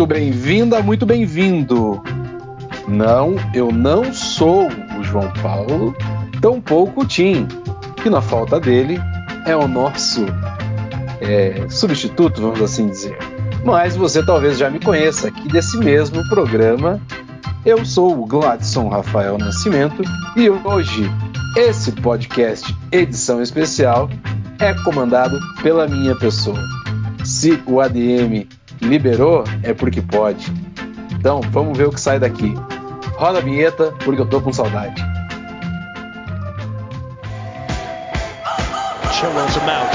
Muito bem-vinda, muito bem-vindo. Não, eu não sou o João Paulo, tampouco o Tim, que na falta dele é o nosso é, substituto, vamos assim dizer. Mas você talvez já me conheça aqui desse mesmo programa. Eu sou o Gladson Rafael Nascimento e hoje esse podcast, edição especial, é comandado pela minha pessoa. Se o ADM liberou, é porque pode. Então, vamos ver o que sai daqui. Roda a vinheta, porque eu tô com saudade. Chilwell's a mount.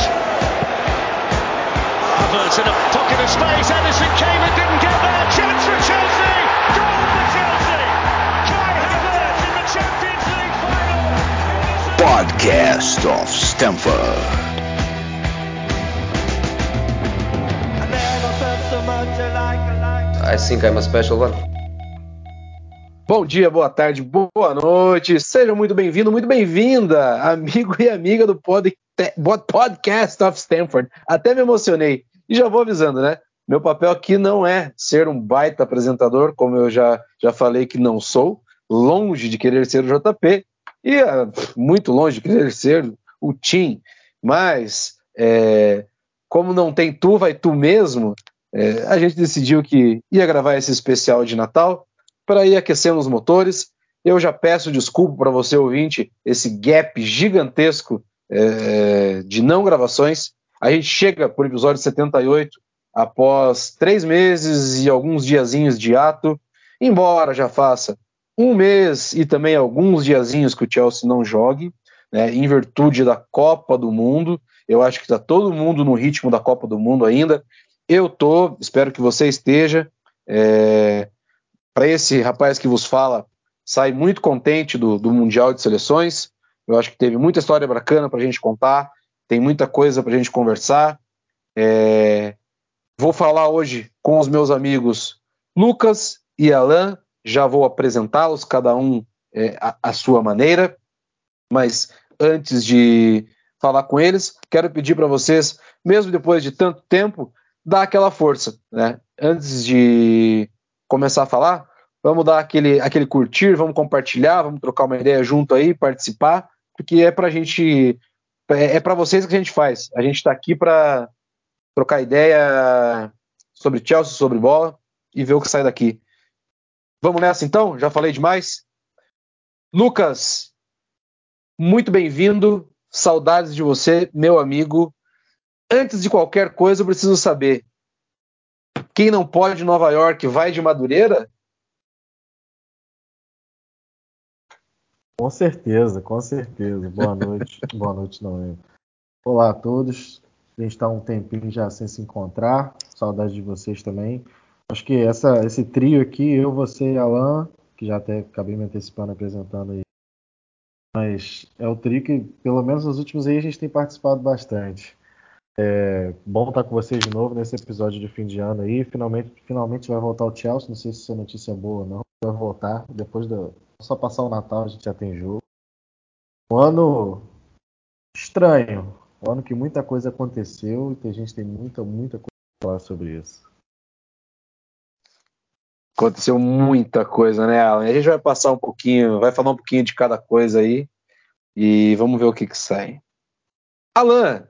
Havertz in a pocket of space. Edison came and didn't get there. Chance for Chelsea. Goal for Chelsea. Kai Havertz in the Champions League final. Podcast of Stamford. I think I'm a special one. Bom dia, boa tarde, boa noite. Seja muito bem-vindo, muito bem-vinda, amigo e amiga do pod, Podcast of Stanford. Até me emocionei. E já vou avisando, né? Meu papel aqui não é ser um baita apresentador, como eu já, já falei que não sou, longe de querer ser o JP, e uh, muito longe de querer ser o Tim. Mas, é, como não tem tu, vai tu mesmo, é, a gente decidiu que ia gravar esse especial de Natal para ir aquecendo os motores. Eu já peço desculpa para você, ouvinte, esse gap gigantesco é, de não gravações. A gente chega por episódio 78 após três meses e alguns diazinhos de ato, embora já faça um mês e também alguns diazinhos que o Chelsea não jogue, né, em virtude da Copa do Mundo. Eu acho que está todo mundo no ritmo da Copa do Mundo ainda. Eu tô, espero que você esteja. É, Para esse rapaz que vos fala, sai muito contente do, do Mundial de Seleções. Eu acho que teve muita história bacana para a gente contar, tem muita coisa para a gente conversar. É, vou falar hoje com os meus amigos Lucas e Alan, já vou apresentá-los, cada um é, a, a sua maneira, mas antes de falar com eles, quero pedir para vocês, mesmo depois de tanto tempo, dar aquela força, né? Antes de começar a falar, vamos dar aquele, aquele curtir, vamos compartilhar, vamos trocar uma ideia junto aí, participar, porque é pra gente, é, é para vocês que a gente faz. A gente está aqui para trocar ideia sobre Chelsea, sobre bola e ver o que sai daqui. Vamos nessa então? Já falei demais? Lucas, muito bem-vindo. Saudades de você, meu amigo antes de qualquer coisa, eu preciso saber: quem não pode em Nova York vai de Madureira? Com certeza, com certeza. Boa noite. Boa noite, não. É. Olá a todos. A gente está um tempinho já sem se encontrar. Saudade de vocês também. Acho que essa, esse trio aqui, eu, você e Alan, que já até acabei me antecipando apresentando aí. Mas é o trio que, pelo menos nos últimos aí, a gente tem participado bastante. É bom estar com vocês de novo nesse episódio de fim de ano aí. Finalmente, finalmente vai voltar o Chelsea. Não sei se notícia é boa ou não. Vai voltar. Depois do. Só passar o Natal a gente já tem jogo. Um ano estranho. Um ano que muita coisa aconteceu e que a gente tem muita, muita coisa para falar sobre isso. Aconteceu muita coisa, né, Alan? A gente vai passar um pouquinho, vai falar um pouquinho de cada coisa aí e vamos ver o que, que sai. Alan,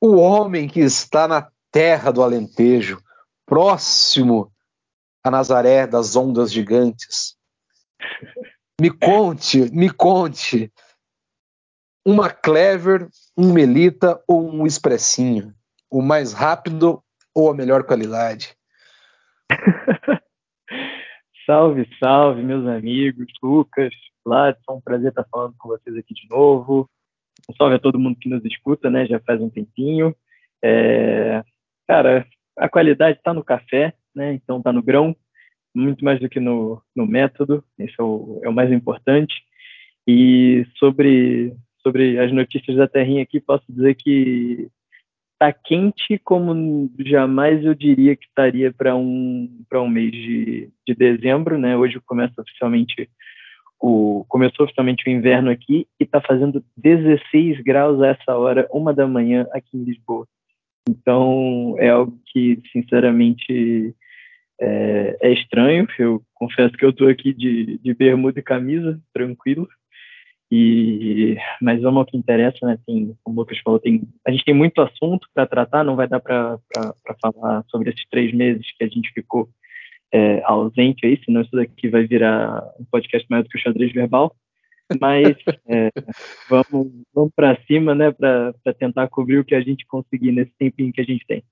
o homem que está na terra do Alentejo, próximo a Nazaré das ondas gigantes. Me conte, me conte, uma Clever, um Melita ou um Expressinho? O mais rápido ou a melhor qualidade? salve, salve, meus amigos, Lucas, Gladson, um prazer estar falando com vocês aqui de novo. Um salve a todo mundo que nos escuta, né? Já faz um tempinho. É, cara, a qualidade está no café, né? Então está no grão, muito mais do que no, no método. Esse é o, é o mais importante. E sobre sobre as notícias da Terrinha aqui, posso dizer que está quente como jamais eu diria que estaria para um para um mês de, de dezembro, né? Hoje começa oficialmente o, começou oficialmente o inverno aqui e está fazendo 16 graus a essa hora, uma da manhã aqui em Lisboa. Então é algo que, sinceramente, É, é estranho, eu confesso que eu estou aqui de, de bermuda e camisa, tranquilo. E, mas vamos ao que interessa, né? Tem, como o Lucas falou, tem, a gente tem muito assunto para tratar, não vai dar para falar sobre esses três meses que a gente ficou é, ausente aí, senão isso daqui vai virar um podcast maior do que o xadrez verbal. Mas é, vamos, vamos para cima, né, para tentar cobrir o que a gente conseguir nesse tempinho que a gente tem.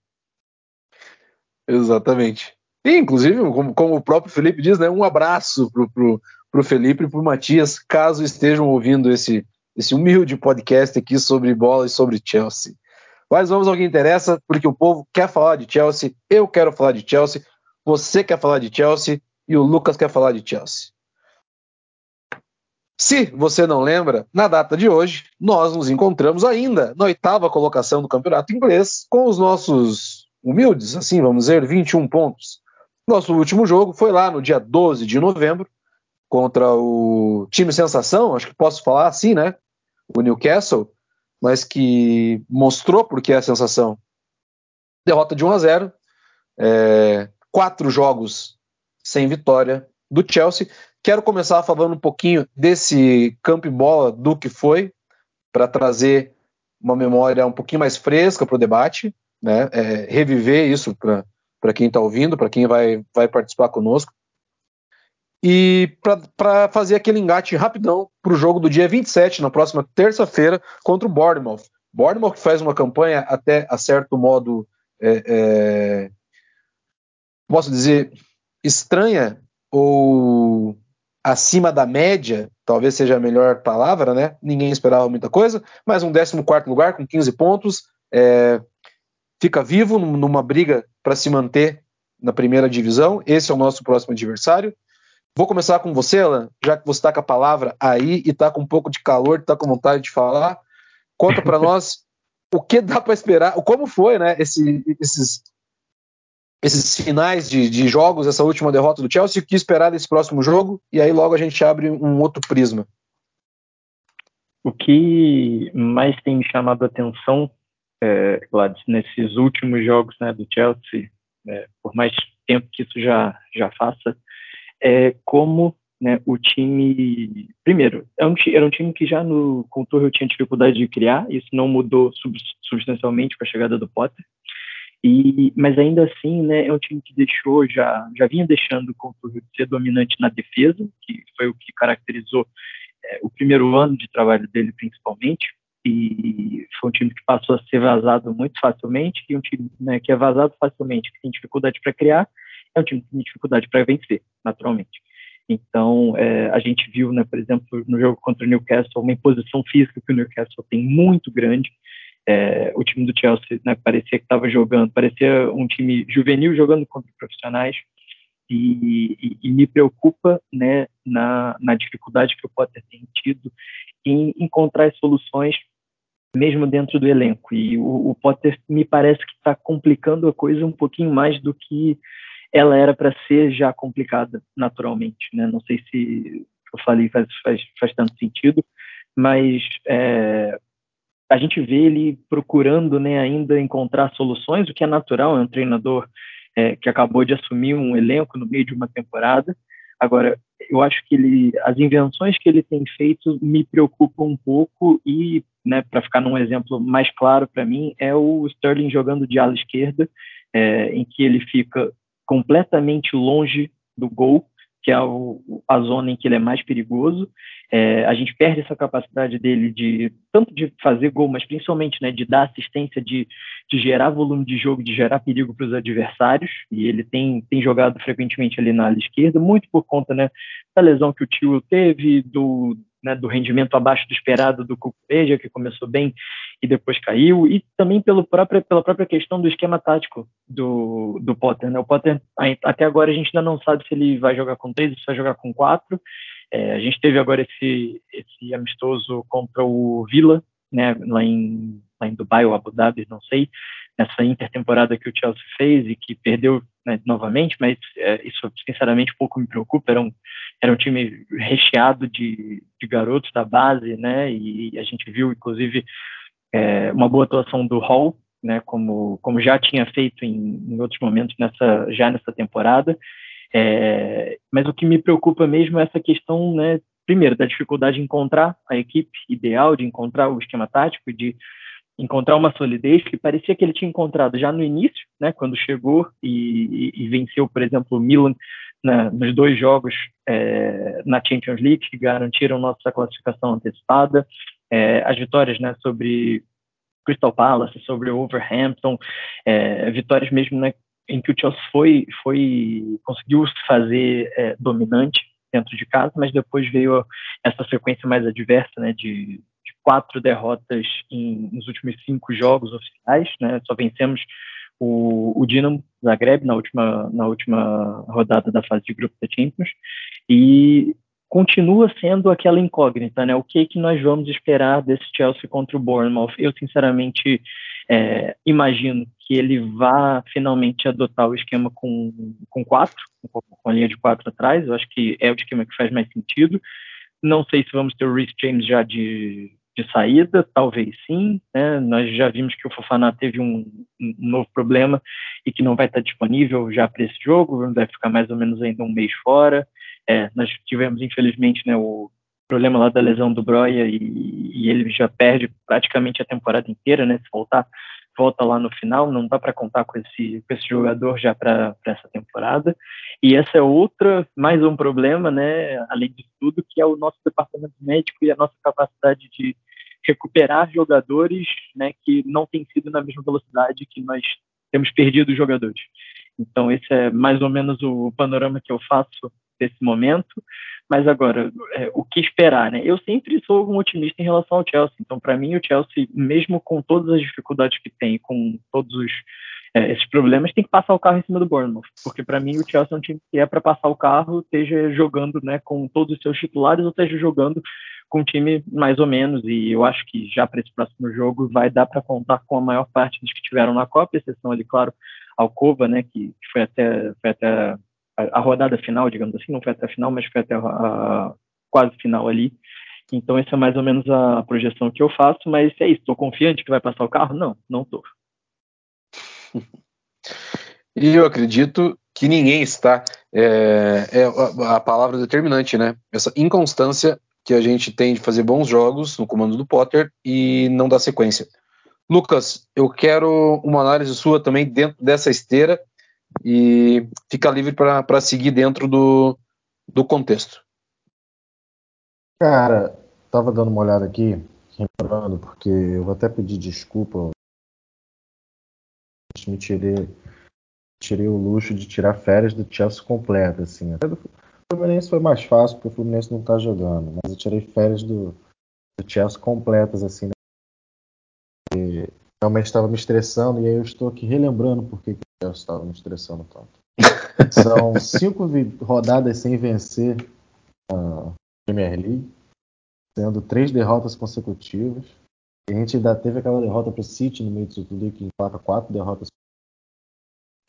Exatamente. E, inclusive, como, como o próprio Felipe diz, né, um abraço pro, pro, pro Felipe e pro Matias, caso estejam ouvindo esse, esse humilde podcast aqui sobre bola e sobre Chelsea. Mas vamos ao que interessa, porque o povo quer falar de Chelsea, eu quero falar de Chelsea, você quer falar de Chelsea e o Lucas quer falar de Chelsea. Se você não lembra, na data de hoje, nós nos encontramos ainda na oitava colocação do campeonato inglês, com os nossos humildes, assim vamos dizer, 21 pontos. Nosso último jogo foi lá no dia 12 de novembro, contra o time sensação, acho que posso falar assim, né? O Newcastle, mas que mostrou porque é a sensação. Derrota de 1 a 0, é, quatro jogos sem vitória do Chelsea, Quero começar falando um pouquinho desse campo e bola do que foi, para trazer uma memória um pouquinho mais fresca para o debate, né? É, reviver isso para quem está ouvindo, para quem vai, vai participar conosco. E para fazer aquele engate rapidão para o jogo do dia 27, na próxima terça-feira, contra o Bournemouth. Bournemouth que faz uma campanha até a certo modo, é, é, posso dizer, estranha ou acima da média, talvez seja a melhor palavra, né? Ninguém esperava muita coisa, mas um 14 lugar com 15 pontos, é, fica vivo numa briga para se manter na primeira divisão. Esse é o nosso próximo adversário. Vou começar com você, Alan, já que você está com a palavra aí e está com um pouco de calor, está com vontade de falar. Conta para nós o que dá para esperar, como foi, né? Esse, esses esses finais de, de, jogos, essa última derrota do Chelsea, o que esperar desse próximo jogo, e aí logo a gente abre um outro prisma. O que mais tem chamado a atenção, é, Gladys, nesses últimos jogos né, do Chelsea, é, por mais tempo que isso já, já faça, é como né, o time. Primeiro, é um, era um time que já no contorno tinha dificuldade de criar, isso não mudou substancialmente com a chegada do Potter. E, mas ainda assim, né, é um time que deixou, já, já vinha deixando o Conturro de ser dominante na defesa, que foi o que caracterizou é, o primeiro ano de trabalho dele principalmente, e foi um time que passou a ser vazado muito facilmente, e um time né, que é vazado facilmente, que tem dificuldade para criar, é um time que tem dificuldade para vencer, naturalmente. Então, é, a gente viu, né, por exemplo, no jogo contra o Newcastle, uma imposição física que o Newcastle tem muito grande, é, o time do Chelsea né, parecia que estava jogando, parecia um time juvenil jogando contra profissionais, e, e, e me preocupa né, na, na, dificuldade que o Potter tem tido em encontrar soluções mesmo dentro do elenco. E o, o Potter me parece que está complicando a coisa um pouquinho mais do que ela era para ser já complicada naturalmente. Né? Não sei se eu falei faz, faz, faz tanto sentido, mas é, a gente vê ele procurando né, ainda encontrar soluções, o que é natural, é um treinador é, que acabou de assumir um elenco no meio de uma temporada. Agora, eu acho que ele, as invenções que ele tem feito me preocupam um pouco e, né, para ficar num exemplo mais claro para mim, é o Sterling jogando de ala esquerda, é, em que ele fica completamente longe do gol, que é o, a zona em que ele é mais perigoso, é, a gente perde essa capacidade dele de tanto de fazer gol, mas principalmente né, de dar assistência, de, de gerar volume de jogo, de gerar perigo para os adversários. E ele tem, tem jogado frequentemente ali na ala esquerda, muito por conta né, da lesão que o tio teve, do, né, do rendimento abaixo do esperado do Cucureja, que começou bem e depois caiu, e também pelo próprio, pela própria questão do esquema tático do, do Potter. Né? O Potter, até agora, a gente ainda não sabe se ele vai jogar com três, se vai jogar com quatro. É, a gente teve agora esse, esse amistoso contra o Vila, né, lá em, lá em Dubai ou Abu Dhabi, não sei, nessa intertemporada que o Chelsea fez e que perdeu né, novamente, mas é, isso sinceramente pouco me preocupa. Era um, era um time recheado de, de garotos da base, né, e a gente viu inclusive é, uma boa atuação do Hall né, como, como já tinha feito em, em outros momentos nessa, já nessa temporada. É, mas o que me preocupa mesmo é essa questão, né, primeiro, da dificuldade de encontrar a equipe ideal, de encontrar o esquema tático, de encontrar uma solidez que parecia que ele tinha encontrado já no início, né, quando chegou e, e, e venceu, por exemplo, o Milan né, nos dois jogos é, na Champions League que garantiram nossa classificação antecipada, é, as vitórias né, sobre Crystal Palace, sobre Wolverhampton, é, vitórias mesmo né, em que o Chelsea foi, foi conseguiu se fazer é, dominante dentro de casa, mas depois veio essa sequência mais adversa, né, de, de quatro derrotas em, nos últimos cinco jogos oficiais, né, só vencemos o, o Dinamo Zagreb na última, na última rodada da fase de grupo da Champions, e continua sendo aquela incógnita, né, o que que nós vamos esperar desse Chelsea contra o Bournemouth? Eu, sinceramente, é, imagino que ele vá finalmente adotar o esquema com, com quatro, com a linha de quatro atrás. Eu acho que é o esquema que faz mais sentido. Não sei se vamos ter o Rhys James já de, de saída, talvez sim. Né? Nós já vimos que o Fofana teve um, um, novo problema e que não vai estar disponível já para esse jogo, vai ficar mais ou menos ainda um mês fora. É, nós tivemos, infelizmente, né, o, problema lá da lesão do Broia e, e, ele já perde praticamente a temporada inteira, né? Se voltar, volta lá no final, não dá para contar com esse, com esse jogador já para essa temporada. E essa é outra, mais um problema, né? Além de tudo, que é o nosso departamento médico e a nossa capacidade de recuperar jogadores, né? Que não tem sido na mesma velocidade que nós temos perdido jogadores. Então esse é mais ou menos o panorama que eu faço desse momento. Mas agora, é, o que esperar, né? Eu sempre sou um otimista em relação ao Chelsea. Então, para mim, o Chelsea, mesmo com todas as dificuldades que tem, com todos os, é, esses problemas, tem que passar o carro em cima do Bournemouth. Porque, para mim, o Chelsea é um time que é para passar o carro, esteja jogando né, com todos os seus titulares ou esteja jogando com um time mais ou menos. E eu acho que já para esse próximo jogo vai dar para contar com a maior parte dos que tiveram na Copa, exceção ali, claro, Alcova, né, que foi até, foi até a, rodada final, digamos assim, não foi até a final, mas foi até a, a quase final ali. Então, essa é mais ou menos a projeção que eu faço, mas é isso. Estou confiante que vai passar o carro? Não, não estou. E eu acredito que ninguém está. É, é, a palavra determinante, né? Essa inconstância que a gente tem de fazer bons jogos no comando do Potter e não dar sequência. Lucas, eu quero uma análise sua também dentro dessa esteira e fica livre para seguir dentro do, do contexto. Cara, tava dando uma olhada aqui, lembrando, porque eu vou até pedir desculpa. Me tirei, tirei o luxo de tirar férias do Chelsea completa, assim. Até do Fluminense foi mais fácil, porque o Fluminense não tá jogando, mas eu tirei férias do, do Chelsea completas, assim, né? Realmente estava me estressando, e aí eu estou aqui relembrando porque eu estava me estressando tanto. São cinco rodadas sem vencer a Premier League, sendo três derrotas consecutivas. E a gente ainda teve aquela derrota para o City no meio do tudo que empata quatro derrotas.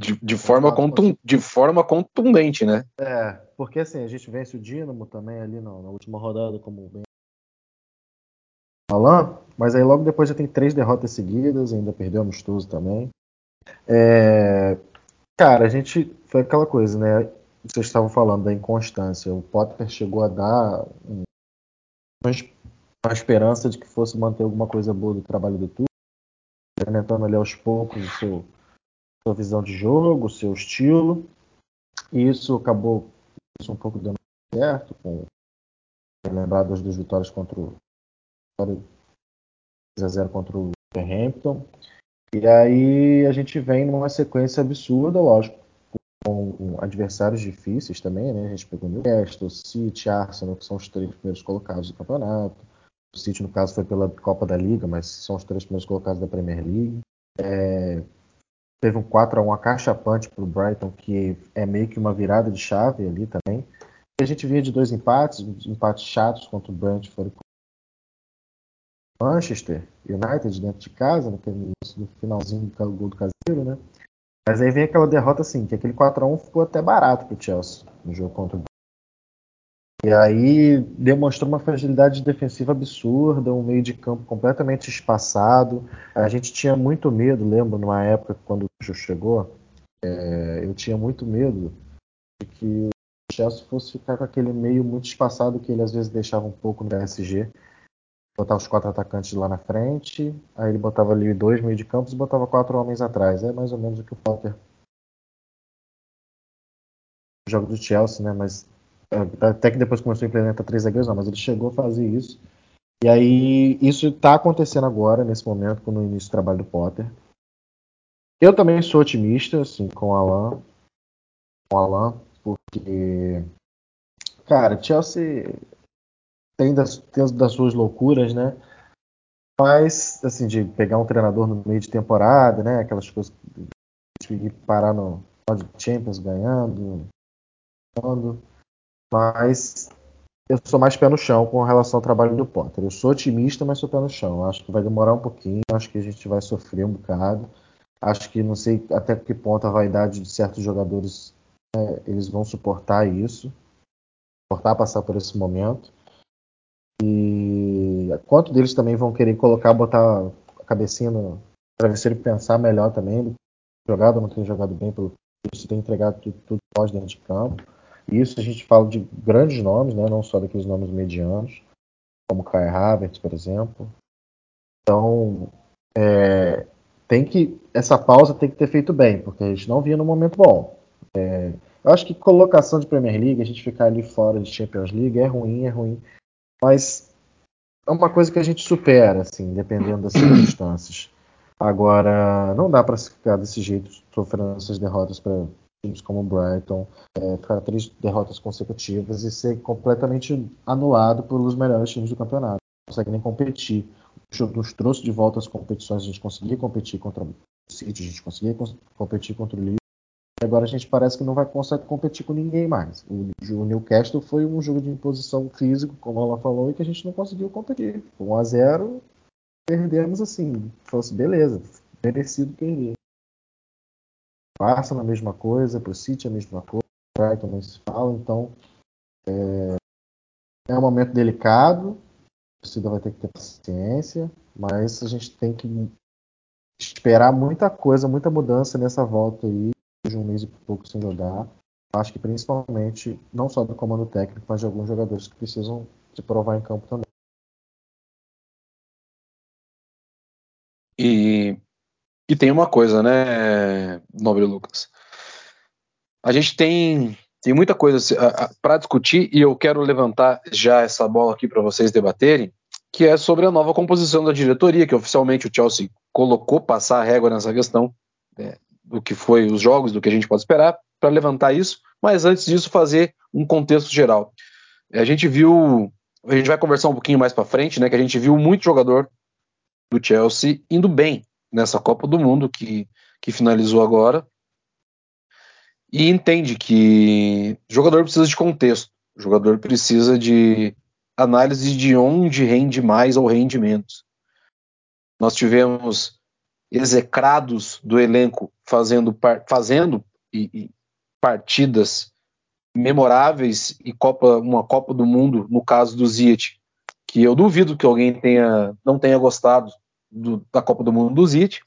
De, de, forma contun, de forma contundente, né? É, porque assim, a gente vence o Dinamo também ali na, na última rodada, como bem falando, mas aí logo depois já tem três derrotas seguidas, ainda perdeu amistoso também. É, cara, a gente. Foi aquela coisa, né? Vocês estavam falando da inconstância. O Potter chegou a dar uma, esperança de que fosse manter alguma coisa boa do trabalho do Tuchel, implementando ali aos poucos o seu, sua visão de jogo, o seu estilo. E isso acabou isso um pouco dando certo, com lembrar das duas vitórias contra o 0 contra o Hampton e aí a gente vem numa sequência absurda, lógico, com adversários difíceis também, né? A gente pegou Newcastle, City, Arsenal, que são os três primeiros colocados do campeonato. O City, no caso, foi pela Copa da Liga, mas são os três primeiros colocados da Premier League. É... Teve um 4x1 acachapante para o Brighton, que é meio que uma virada de chave ali também. E a gente vinha de dois empates, empates chatos contra o Brentford Manchester United dentro de casa, naquele no finalzinho do gol do caseiro, né? Mas aí vem aquela derrota assim, que aquele 4x1 ficou até barato pro Chelsea no jogo contra o E aí demonstrou uma fragilidade defensiva absurda, um meio de campo completamente espaçado. A gente tinha muito medo, lembro, numa época quando o Jô chegou, é, eu tinha muito medo de que o Chelsea fosse ficar com aquele meio muito espaçado que ele às vezes deixava um pouco no PSG. Botava os quatro atacantes lá na frente, aí ele botava ali dois meio de campos e botava quatro homens atrás. É mais ou menos o que o Potter jogo do Chelsea, né? Mas é, até que depois começou a implementar três zagueiros, não, mas ele chegou a fazer isso. E aí, isso está acontecendo agora, nesse momento, no início do trabalho do Potter. Eu também sou otimista, assim, com o Alan. Com o Alan, porque. Cara, Chelsea tem das, tem das suas loucuras, né? Mas, assim, de pegar um treinador no meio de temporada, né? Aquelas coisas de parar no Champions ganhando, mas eu sou mais pé no chão com relação ao trabalho do Potter. Eu sou otimista, mas sou pé no chão. Acho que vai demorar um pouquinho, acho que a gente vai sofrer um bocado. Acho que não sei até que ponto a vaidade de certos jogadores é, eles vão suportar isso, suportar passar por esse momento. E quanto deles também vão querer colocar, botar a cabecinha no travesseiro e pensar melhor também. Jogado ou não tem jogado bem, pelo isso tem entregado tudo, tudo pós dentro de campo. Isso a gente fala de grandes nomes, né? não só daqueles nomes medianos, como Kai Havertz, por exemplo. Então, é, tem que essa pausa tem que ter feito bem, porque a gente não vinha no momento bom. É, eu acho que colocação de Premier League, a gente ficar ali fora de Champions League é ruim, é ruim, mas é uma coisa que a gente supera, assim, dependendo das circunstâncias. Agora, não dá para ficar desse jeito, sofrendo essas derrotas para times como o Brighton, é, ficar três derrotas consecutivas e ser completamente anulado pelos melhores times do campeonato. Não consegue nem competir. Nos trouxe de volta as competições, a gente conseguia competir contra o City, a gente conseguia competir contra o Liverpool. Agora a gente parece que não vai conseguir competir com ninguém mais. O, o Newcastle foi um jogo de imposição físico, como ela falou, e que a gente não conseguiu competir. 1 a 0 perdemos assim. Fosse beleza, merecido perder. Arsenal a mesma coisa, para o City a mesma coisa, o Brighton não se fala, então é, é um momento delicado, a torcida vai ter que ter paciência, mas a gente tem que esperar muita coisa, muita mudança nessa volta aí, de um mês e pouco sem jogar. Acho que principalmente, não só do comando técnico, mas de alguns jogadores que precisam se provar em campo também. E e tem uma coisa, né, Nobre Lucas? A gente tem, tem muita coisa para discutir e eu quero levantar já essa bola aqui para vocês debaterem, que é sobre a nova composição da diretoria, que oficialmente o Chelsea colocou passar a régua nessa questão né, do que foi os jogos, do que a gente pode esperar, para levantar isso, mas antes disso fazer um contexto geral. A gente viu, a gente vai conversar um pouquinho mais para frente, né, que a gente viu muito jogador do Chelsea indo bem nessa Copa do Mundo que, que finalizou agora e entende que o jogador precisa de contexto, o jogador precisa de análise de onde rende mais ou rende menos. Nós tivemos execrados do elenco fazendo, fazendo e, e partidas memoráveis e Copa, uma Copa do Mundo, no caso do Ziyech, que eu duvido que alguém tenha, não tenha gostado do, da Copa do Mundo do Zit.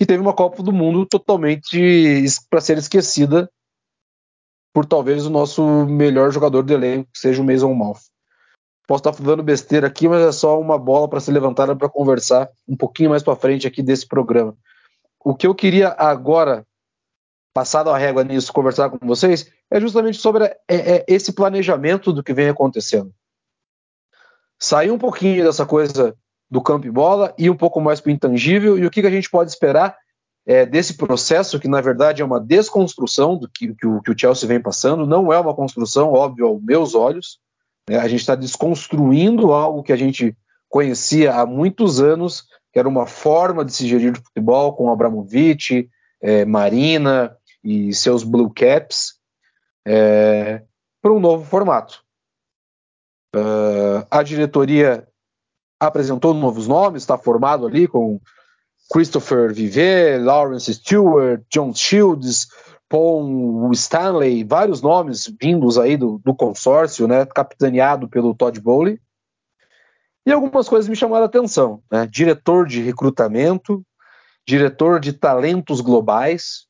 E teve uma Copa do Mundo totalmente para ser esquecida por talvez o nosso melhor jogador do elenco, que seja o Mason Mouth. Posso estar falando besteira aqui, mas é só uma bola para ser levantada para conversar um pouquinho mais para frente aqui desse programa. O que eu queria agora, passado a régua nisso, conversar com vocês, é justamente sobre é, é, esse planejamento do que vem acontecendo. Sair um pouquinho dessa coisa do campo e bola e um pouco mais para o intangível e o que, que a gente pode esperar é, desse processo que na verdade é uma desconstrução do que, que, o, que, o, Chelsea vem passando, não é uma construção, óbvio, aos meus olhos. Né? A gente está desconstruindo algo que a gente conhecia há muitos anos, que era uma forma de se gerir de futebol com Abramovich, é, Marina e seus Blue Caps, é, para um novo formato. Uh, a diretoria apresentou novos nomes, está formado ali com Christopher Vivet, Lawrence Stewart, John Shields, Paul Stanley, vários nomes vindos aí do, do consórcio, né, capitaneado pelo Todd Bowley. E algumas coisas me chamaram a atenção. Né? Diretor de recrutamento, diretor de talentos globais.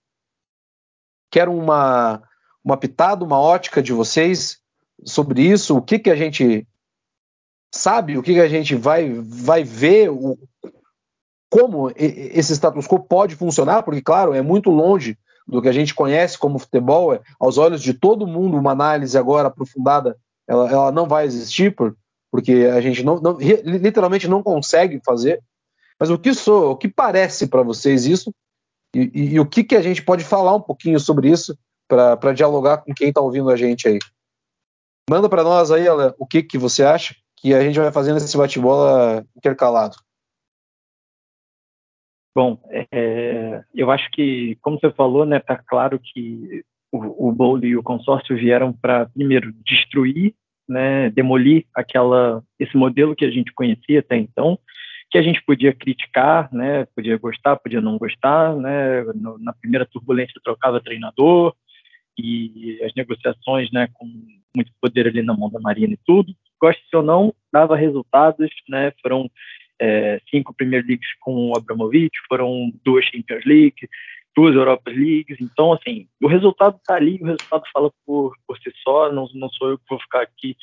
Quero uma, uma pitada, uma ótica de vocês sobre isso. O que, que a gente sabe, o que, que a gente vai, vai ver, o, como esse status quo pode funcionar, porque, claro, é muito longe do que a gente conhece como futebol, é, aos olhos de todo mundo, uma análise agora aprofundada, ela, ela não vai existir, por, porque a gente não, não, literalmente não consegue fazer. Mas o que sou, o que parece para vocês isso, e, e, e, o que, que a gente pode falar um pouquinho sobre isso para dialogar com quem está ouvindo a gente aí? Manda para nós aí, Ale, o que, que você acha que a gente vai fazendo esse bate-bola intercalado. Bom, é, eu acho que, como você falou, né, tá claro que o, o Bowl e o consórcio vieram para, primeiro, destruir, né, demolir aquela, esse modelo que a gente conhecia até então, que a gente podia criticar, né, podia gostar, podia não gostar, né, no, na primeira turbulência trocava treinador e as negociações, né, com muito poder ali na mão da Marina e tudo, goste ou não, dava resultados, né, foram é, cinco Premier Leagues com o Abramovich, foram duas Champions League, duas Europa Leagues. Então, assim, o resultado está ali, o resultado fala por, por si só. Não, não sou eu que vou ficar aqui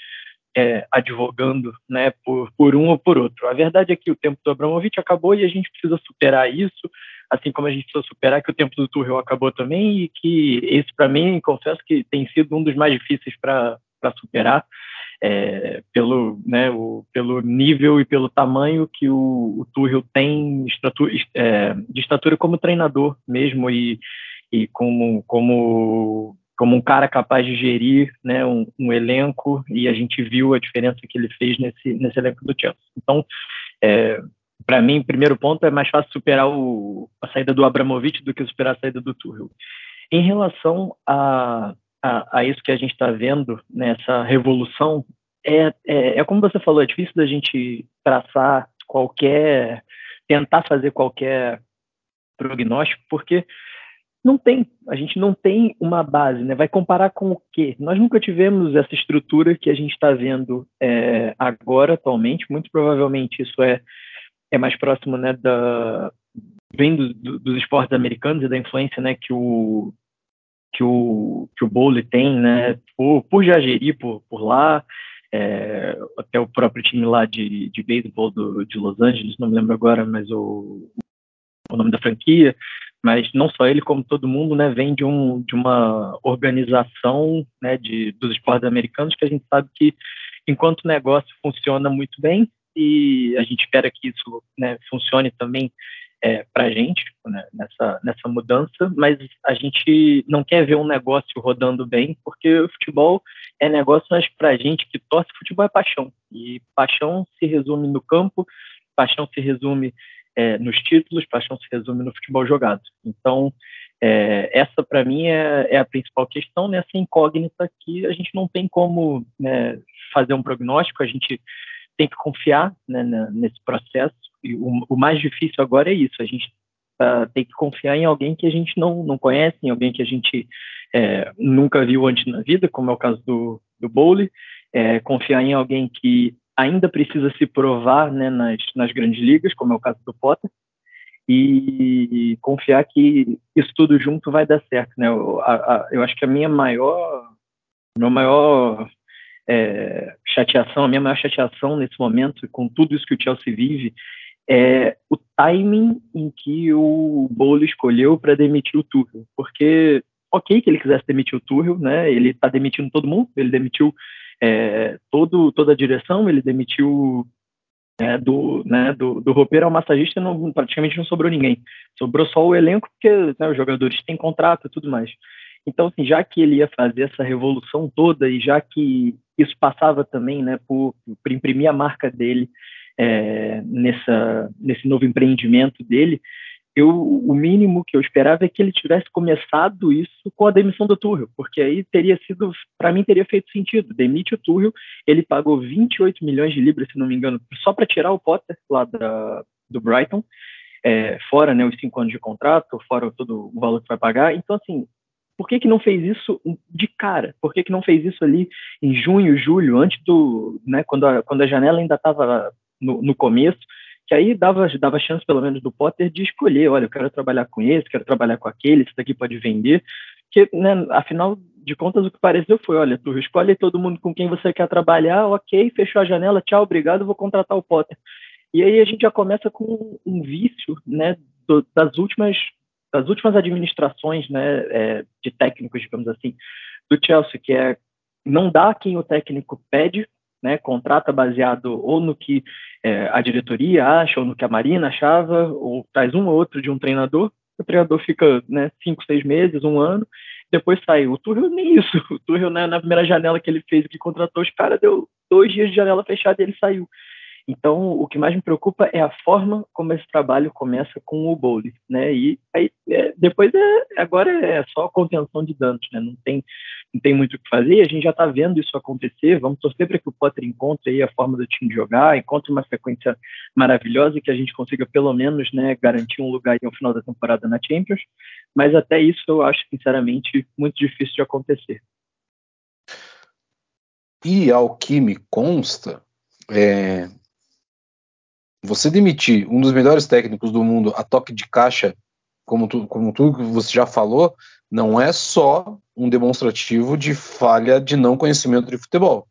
é, advogando né, por, por um ou por outro. A verdade é que o tempo do Abramovich acabou e a gente precisa superar isso, assim como a gente precisa superar que o tempo do Tuchel acabou também e que esse, para mim, confesso que tem sido um dos mais difíceis para superar é, pelo, né, o, pelo nível e pelo tamanho que o, o tem é, de estatura como treinador mesmo e, e como, como, como um cara capaz de gerir né, um, um, elenco e a gente viu a diferença que ele fez nesse, nesse elenco do Chelsea. Então, é, para mim, primeiro ponto é mais fácil superar o, a saída do Abramovich do que superar a saída do Tuchel. Em relação a, a, a isso que a gente está vendo nessa revolução, é, é, é como você falou, é difícil da gente traçar qualquer, tentar fazer qualquer prognóstico, porque não tem, a gente não tem uma base, né? Vai comparar com o quê? Nós nunca tivemos essa estrutura que a gente está vendo é, agora, atualmente. Muito provavelmente isso é, é mais próximo, né, da vem do, do, dos esportes americanos e da influência, né, que o que o, que o Bowley tem, né, por, por já gerir por, por lá, é, até o próprio time lá de, de beisebol de Los Angeles, não me lembro agora, mas o, o nome da franquia, mas não só ele, como todo mundo, né, vem de, um, de uma organização né, de, dos esportes americanos que a gente sabe que, enquanto o negócio funciona muito bem, e a gente espera que isso né, funcione também é, para a gente né, nessa, nessa mudança, mas a gente não quer ver um negócio rodando bem, porque o futebol é negócio, mas para a gente que torce, futebol é paixão. E paixão se resume no campo, paixão se resume é, nos títulos, paixão se resume no futebol jogado. Então, é, essa para mim é, é, a principal questão nessa incógnita que a gente não tem como né, fazer um prognóstico, a gente tem que confiar né, nesse processo o, o, mais difícil agora é isso, a gente uh, tem que confiar em alguém que a gente não, não conhece, em alguém que a gente é, nunca viu antes na vida, como é o caso do, do Bowley, é, confiar em alguém que ainda precisa se provar né, nas, nas grandes ligas, como é o caso do Potter, e confiar que isso tudo junto vai dar certo, né? Eu, a, a, eu acho que a minha maior, meu maior é, chateação, a minha maior chateação nesse momento, com tudo isso que o Chelsea vive, é o timing em que o Bolo escolheu para demitir o Tuchel, porque ok que ele quisesse demitir o Tuchel, né? Ele está demitindo todo mundo, ele demitiu é, todo, toda a direção, ele demitiu é, do, né, do, do roupeiro ao massagista, não, praticamente não sobrou ninguém. Sobrou só o elenco, porque né, os jogadores têm contrato e tudo mais. Então, assim, já que ele ia fazer essa revolução toda e já que isso passava também né, por, por imprimir a marca dele é, nessa, nesse novo empreendimento dele, eu, o mínimo que eu esperava é que ele tivesse começado isso com a demissão do Tuchel, porque aí teria sido, para mim, teria feito sentido. Demite o Tuchel, ele pagou 28 milhões de libras, se não me engano, só para tirar o Potter lá da, do Brighton, é, fora né, os cinco anos de contrato, fora todo o valor que vai pagar. Então, assim, por que, que não fez isso de cara? Por que, que não fez isso ali em junho, julho, antes do, né, quando a, quando a janela ainda estava no, no começo, que aí dava, dava chance, pelo menos, do Potter de escolher, olha, eu quero trabalhar com esse, quero trabalhar com aquele, esse daqui pode vender, que, né, afinal de contas, o que pareceu foi, olha, tu escolhe todo mundo com quem você quer trabalhar, ok, fechou a janela, tchau, obrigado, vou contratar o Potter. E aí a gente já começa com um vício, né, do, das últimas das últimas administrações, né, é, de técnicos, digamos assim, do Chelsea, que é não dá quem o técnico pede, né, contrata baseado ou no que é, a diretoria acha, ou no que a Marina achava, ou traz um ou outro de um treinador, o treinador fica né, cinco, seis meses, um ano, depois sai. O Tuchel nem isso. O Tuchel, né, na primeira janela que ele fez, que contratou os caras, deu dois dias de janela fechada e ele saiu. Então, o que mais me preocupa é a forma como esse trabalho começa com o Bowley, né? E aí, é, depois é, agora é só contenção de danos, né? Não tem, não tem muito o que fazer. A gente já está vendo isso acontecer. Vamos torcer para que o Potter encontre aí a forma do time jogar, encontre uma sequência maravilhosa e que a gente consiga pelo menos, né, garantir um lugar no final da temporada na Champions. Mas até isso eu acho, sinceramente, muito difícil de acontecer. E ao que me consta, é, você demitir um dos melhores técnicos do mundo a toque de caixa, como, tu, como tudo que você já falou, não é só um demonstrativo de falha de não conhecimento de futebol.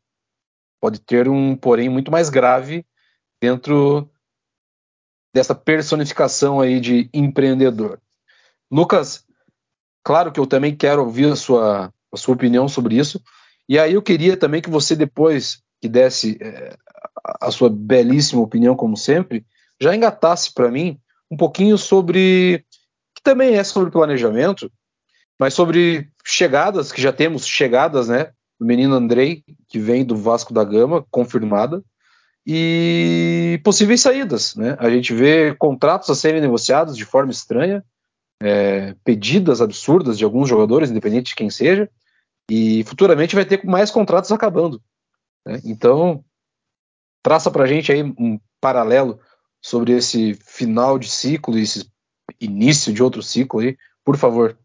Pode ter um porém muito mais grave dentro dessa personificação aí de empreendedor. Lucas, claro que eu também quero ouvir a sua, a sua opinião sobre isso. E aí eu queria também que você depois que desse é, a sua belíssima opinião, como sempre, já engatasse para mim um pouquinho sobre. que também é sobre planejamento, mas sobre chegadas, que já temos chegadas, né? Do menino Andrei, que vem do Vasco da Gama, confirmada, e possíveis saídas, né? A gente vê contratos a serem negociados de forma estranha, é, pedidas absurdas de alguns jogadores, independente de quem seja, e futuramente vai ter mais contratos acabando. Né? Então, traça para a gente aí um paralelo sobre esse final de ciclo e esse início de outro ciclo aí, por favor.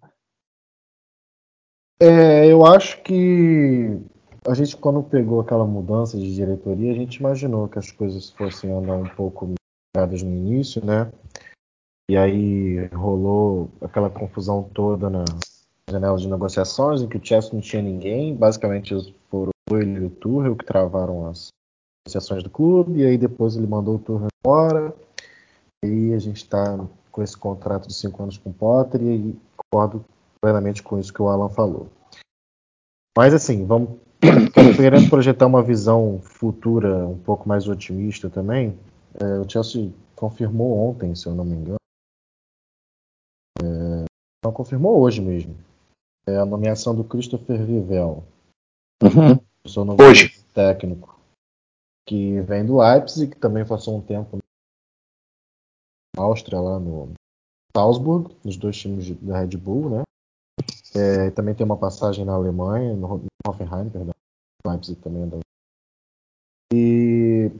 É, eu acho que a gente, quando pegou aquela mudança de diretoria, a gente imaginou que as coisas fossem andar um pouco melhoradas no início, né? E aí rolou aquela confusão toda na janela de negociações, em que o Chelsea não tinha ninguém, basicamente foram ele e o Tuchel que travaram as negociações do clube, e aí depois ele mandou o Turner embora. E a gente está com esse contrato de cinco anos com o Potter e concordo plenamente com isso que o Alan falou. Mas assim, vamos querendo projetar uma visão futura um pouco mais otimista também. É, o Chelsea confirmou ontem, se eu não me engano. É, não confirmou hoje mesmo. É a nomeação do Christopher Vivel. Uhum. Hoje. técnico que vem do Leipzig, que também passou um tempo na Áustria, lá no Salzburg, nos dois times da Red Bull, né? É, também tem uma passagem na Alemanha, no Hoffenheim, perdão. Leipzig também. E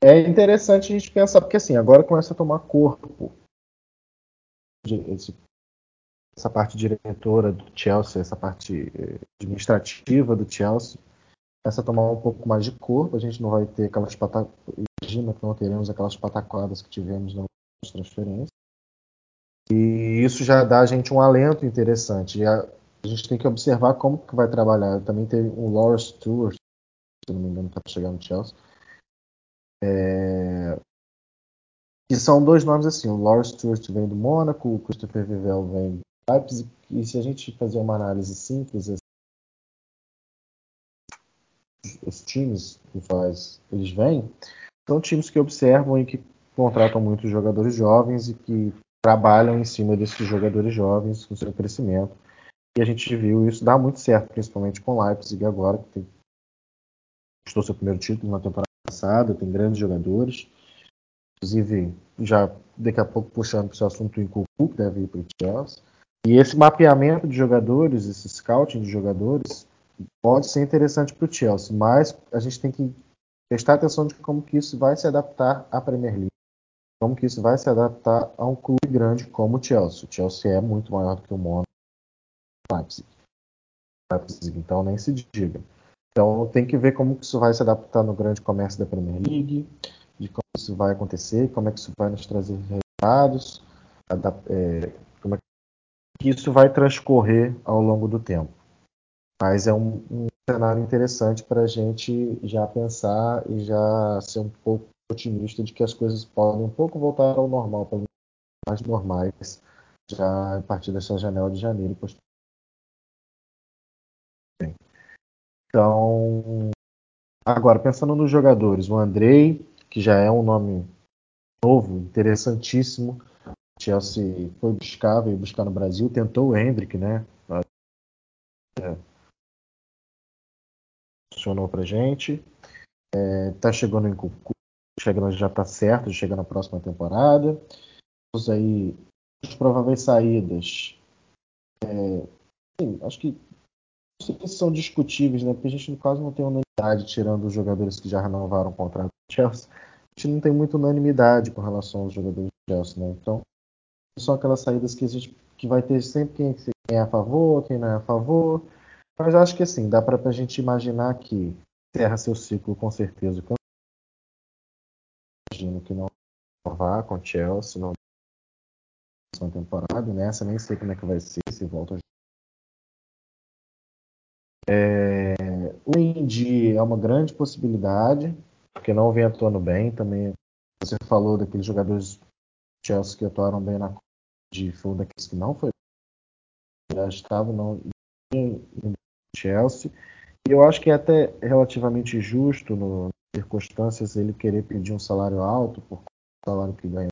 é interessante a gente pensar, porque assim, agora começa a tomar corpo esse, essa parte diretora do Chelsea, essa parte eh, administrativa do Chelsea, essa tomar um pouco mais de corpo, a gente não vai ter aquelas pataquadas, imagina que não teremos aquelas pataquadas que tivemos nas transferências. E isso já dá a gente um alento interessante. E a, a gente tem que observar como que vai trabalhar. Também teve o Laura Stewart, se não me engano, está chegando no Chelsea. É... E são dois nomes assim, o Laura Stewart vem do Mônaco, o Christopher Vivel vem do Leipzig, e se a gente fazer uma análise simples, os times que faz, eles vêm, são times que observam e que contratam muitos jogadores jovens e que trabalham em cima desses jogadores jovens no seu crescimento. E a gente viu isso dar muito certo, principalmente com o Leipzig agora, que tem, seu primeiro título na temporada passada, tem grandes jogadores. Inclusive, já daqui a pouco puxando para o seu assunto, o Incucu, que deve ir para o Chelsea. E esse mapeamento de jogadores, esse scouting de jogadores, pode ser interessante para o Chelsea, mas a gente tem que prestar atenção de como que isso vai se adaptar à Premier League, como que isso vai se adaptar a um clube grande como o Chelsea. O Chelsea é muito maior do que o Monaco, Leipzig. Leipzig, então nem se diga. Então tem que ver como que isso vai se adaptar no grande comércio da Premier League, de como isso vai acontecer, como é que isso vai nos trazer resultados, é, como é que isso vai transcorrer ao longo do tempo. Mas é um, um cenário interessante para a gente já pensar e já ser um pouco otimista de que as coisas podem um pouco voltar ao normal, pelo menos mais normais, já a partir dessa janela de janeiro. Então, agora pensando nos jogadores, o Andrei, que já é um nome novo, interessantíssimo. Chelsea foi buscar, veio buscar no Brasil, tentou o Hendrick, né? Funcionou pra gente. É, tá chegando em Cucu, chegando já tá certo, chega na próxima temporada. Aí as prováveis saídas. É, sim, acho que são discutíveis, né? Porque a gente quase não tem unanimidade tirando os jogadores que já renovaram o contrato do Chelsea gente não tem muita unanimidade com relação aos jogadores do Chelsea, né? Então, são aquelas saídas que a gente que vai ter sempre quem é a favor, quem não é a favor. Mas acho que assim, dá para a gente imaginar que encerra seu ciclo com certeza. Eu imagino que não vá com Chelsea na próxima temporada, nessa nem sei como é que vai ser, se volta é, o Indy é uma grande possibilidade, porque não vem atuando bem. Também você falou daqueles jogadores Chelsea que atuaram bem na de foi daqueles que não foi já estava no Chelsea e eu acho que é até relativamente justo no circunstâncias ele querer pedir um salário alto por salário que ganha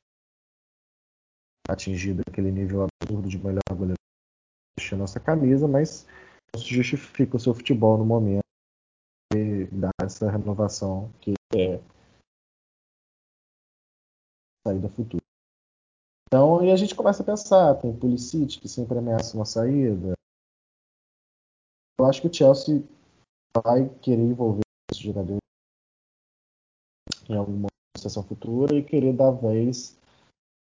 atingido aquele nível absurdo de melhor goleiro a nossa camisa, mas não se justifica o seu futebol no momento e dar essa renovação que é saída futura. Então, e a gente começa a pensar, tem Pulisic que sempre ameaça uma saída. Eu acho que o Chelsea vai querer envolver esse jogador em alguma sessão futura e querer dar vez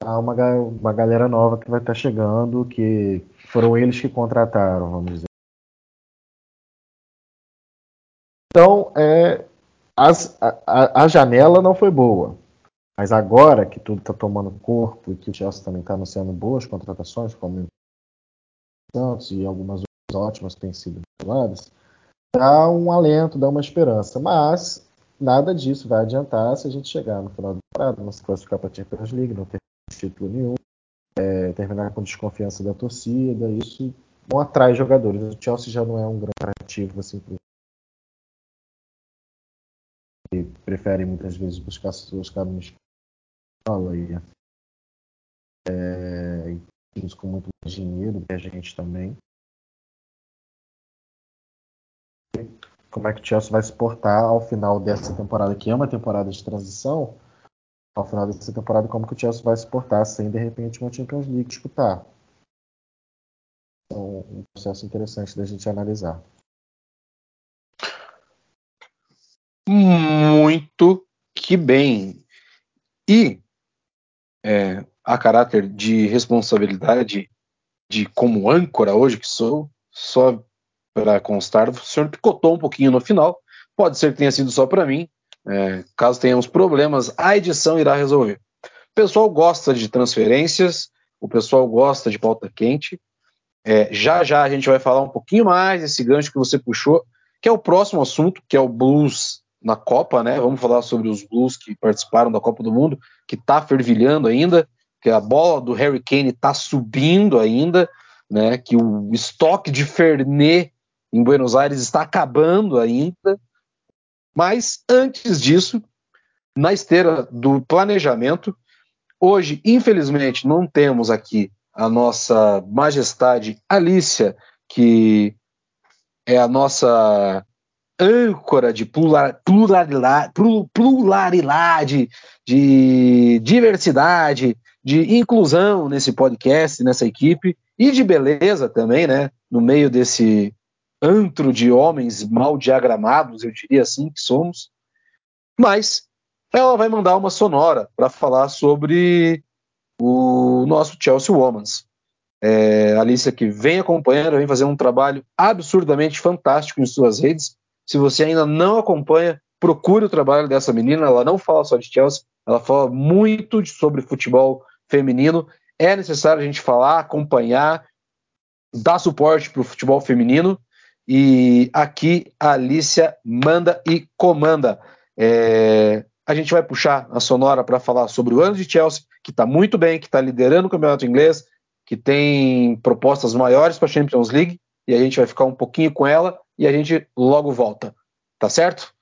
a uma, uma galera nova que vai estar chegando, que foram eles que contrataram, vamos dizer. Então, é, as, a, a, janela não foi boa. Mas agora que tudo está tomando corpo e que o Chelsea também está anunciando boas contratações, como o Santos e algumas ótimas que têm sido reveladas, dá um alento, dá uma esperança. Mas nada disso vai adiantar se a gente chegar no final da temporada, não se classificar para a Champions League, não ter título nenhum, é, terminar com desconfiança da torcida. Isso não atrai jogadores. O Chelsea já não é um grande atrativo assim, que preferem muitas vezes buscar seus caminhos escola e é, com muito mais dinheiro que a gente também. Como é que o Chelsea vai se portar ao final dessa temporada, que é uma temporada de transição, ao final dessa temporada, como que o Chelsea vai se portar sem de repente uma Champions League disputar. Então, um processo interessante da gente analisar. Muito que bem. E é, a caráter de responsabilidade de como âncora hoje que sou, só para constar, o senhor picotou um pouquinho no final. Pode ser que tenha sido só para mim. É, caso tenhamos problemas, a edição irá resolver. O pessoal gosta de transferências, o pessoal gosta de pauta quente. É, já já a gente vai falar um pouquinho mais desse gancho que você puxou, que é o próximo assunto, que é o blues na Copa, né? Vamos falar sobre os Blues que participaram da Copa do Mundo, que está fervilhando ainda, que a bola do Harry Kane está subindo ainda, né? Que o estoque de Fernet em Buenos Aires está acabando ainda. Mas antes disso, na esteira do planejamento, hoje, infelizmente, não temos aqui a nossa majestade Alicia, que é a nossa âncora de pluralidade, pluralidade, de diversidade, de inclusão nesse podcast, nessa equipe, e de beleza também, né? No meio desse antro de homens mal diagramados, eu diria assim que somos. Mas ela vai mandar uma sonora para falar sobre o nosso Chelsea Womans. É, Alicia que vem acompanhando, vem fazendo um trabalho absurdamente fantástico em suas redes. Se você ainda não acompanha, procure o trabalho dessa menina. Ela não fala só de Chelsea, ela fala muito sobre futebol feminino. É necessário a gente falar, acompanhar, dar suporte para o futebol feminino. E aqui a Alicia manda e comanda. É, a gente vai puxar a Sonora para falar sobre o ano de Chelsea, que está muito bem, que está liderando o campeonato inglês, que tem propostas maiores para a Champions League, e a gente vai ficar um pouquinho com ela e a gente logo volta. Tá certo?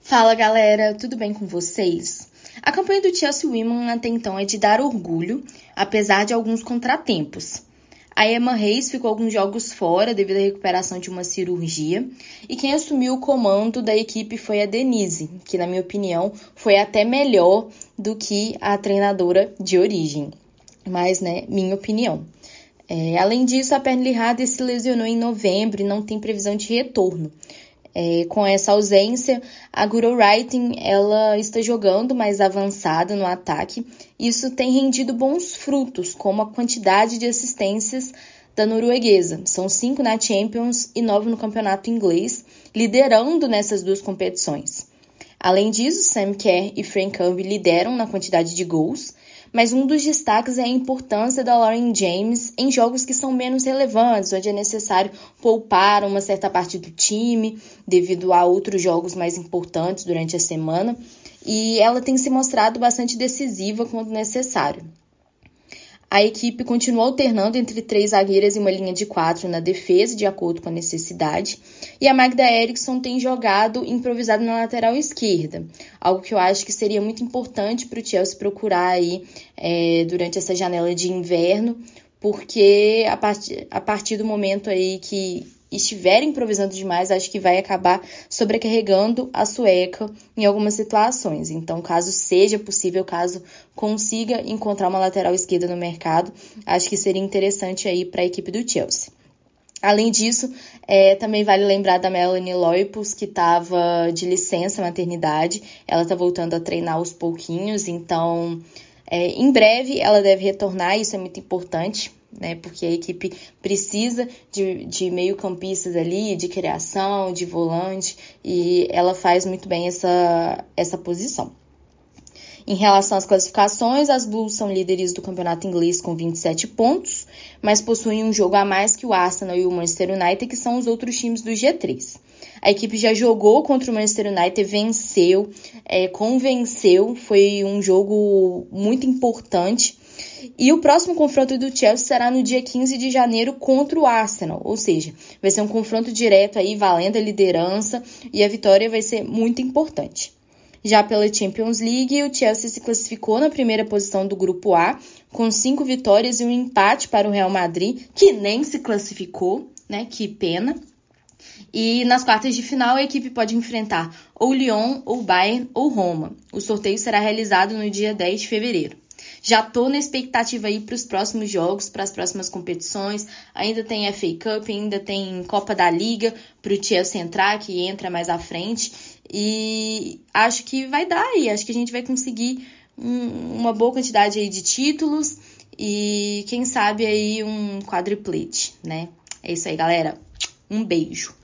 Fala galera, tudo bem com vocês? A campanha do Chelsea Women até então é de dar orgulho, apesar de alguns contratempos. A Emma Reis ficou alguns jogos fora devido à recuperação de uma cirurgia, e quem assumiu o comando da equipe foi a Denise, que, na minha opinião, foi até melhor do que a treinadora de origem. Mas, né, minha opinião. É, além disso, a Pernille Harder se lesionou em novembro e não tem previsão de retorno. É, com essa ausência, a Guru Writing ela está jogando mais avançada no ataque. Isso tem rendido bons frutos, como a quantidade de assistências da norueguesa. São cinco na Champions e nove no campeonato inglês, liderando nessas duas competições. Além disso, Sam Kerr e Frank Kirby lideram na quantidade de gols, mas um dos destaques é a importância da Lauren James em jogos que são menos relevantes, onde é necessário poupar uma certa parte do time devido a outros jogos mais importantes durante a semana, e ela tem se mostrado bastante decisiva quando necessário. A equipe continuou alternando entre três zagueiras e uma linha de quatro na defesa, de acordo com a necessidade. E a Magda Eriksson tem jogado improvisado na lateral esquerda, algo que eu acho que seria muito importante para o Chelsea procurar aí é, durante essa janela de inverno, porque a, a partir do momento aí que estiver improvisando demais, acho que vai acabar sobrecarregando a sueca em algumas situações. Então, caso seja possível, caso consiga encontrar uma lateral esquerda no mercado, acho que seria interessante aí para a equipe do Chelsea. Além disso, é, também vale lembrar da Melanie Loipus, que estava de licença maternidade. Ela está voltando a treinar aos pouquinhos, então é, em breve ela deve retornar, isso é muito importante né? Porque a equipe precisa de, de meio-campistas ali, de criação, de volante, e ela faz muito bem essa, essa posição. Em relação às classificações, as Blues são líderes do campeonato inglês com 27 pontos, mas possuem um jogo a mais que o Arsenal e o Manchester United, que são os outros times do G3. A equipe já jogou contra o Manchester United, venceu, é, convenceu, foi um jogo muito importante e o próximo confronto do Chelsea será no dia 15 de janeiro contra o Arsenal, ou seja, vai ser um confronto direto aí valendo a liderança e a vitória vai ser muito importante. Já pela Champions League, o Chelsea se classificou na primeira posição do grupo A, com cinco vitórias e um empate para o Real Madrid, que nem se classificou, né? Que pena. E nas quartas de final, a equipe pode enfrentar ou Lyon, ou Bayern, ou Roma. O sorteio será realizado no dia 10 de fevereiro. Já tô na expectativa aí para os próximos jogos, para as próximas competições. Ainda tem FA Cup, ainda tem Copa da Liga para o Chelsea entrar, que entra mais à frente. E acho que vai dar aí, acho que a gente vai conseguir um, uma boa quantidade aí de títulos e quem sabe aí um quadriplete, né? É isso aí, galera. Um beijo.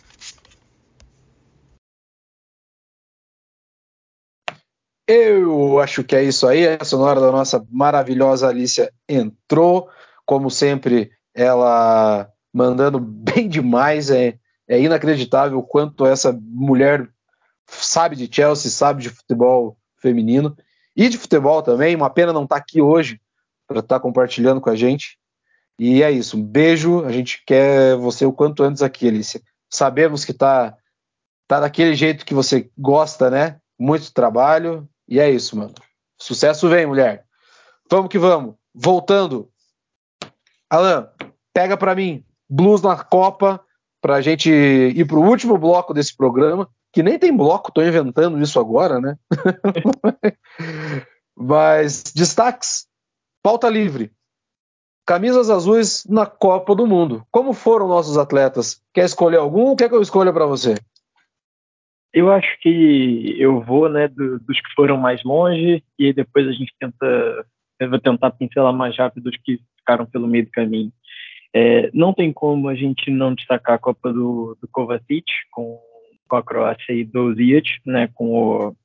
Eu acho que é isso aí. A sonora da nossa maravilhosa Alicia entrou. Como sempre, ela mandando bem demais. É, é inacreditável o quanto essa mulher sabe de Chelsea, sabe de futebol feminino e de futebol também. Uma pena não estar tá aqui hoje para estar tá compartilhando com a gente. E é isso. Um beijo. A gente quer você o quanto antes aqui, Alicia. Sabemos que tá, tá daquele jeito que você gosta, né? Muito trabalho, e é isso, mano. Sucesso vem, mulher. Vamos que vamos. Voltando. Alan, pega para mim Blues na Copa pra gente ir pro último bloco desse programa, que nem tem bloco, tô inventando isso agora, né? Mas destaques. Pauta livre. Camisas azuis na Copa do Mundo. Como foram nossos atletas? Quer escolher algum? O que é que eu escolho para você? Eu acho que eu vou, né, do, dos que foram mais longe e depois a gente tenta eu vou tentar pincelar mais rápido os que ficaram pelo meio do caminho. É, não tem como a gente não destacar a Copa do, do Kovacic com, com a Croácia e do Ziyech, né, com o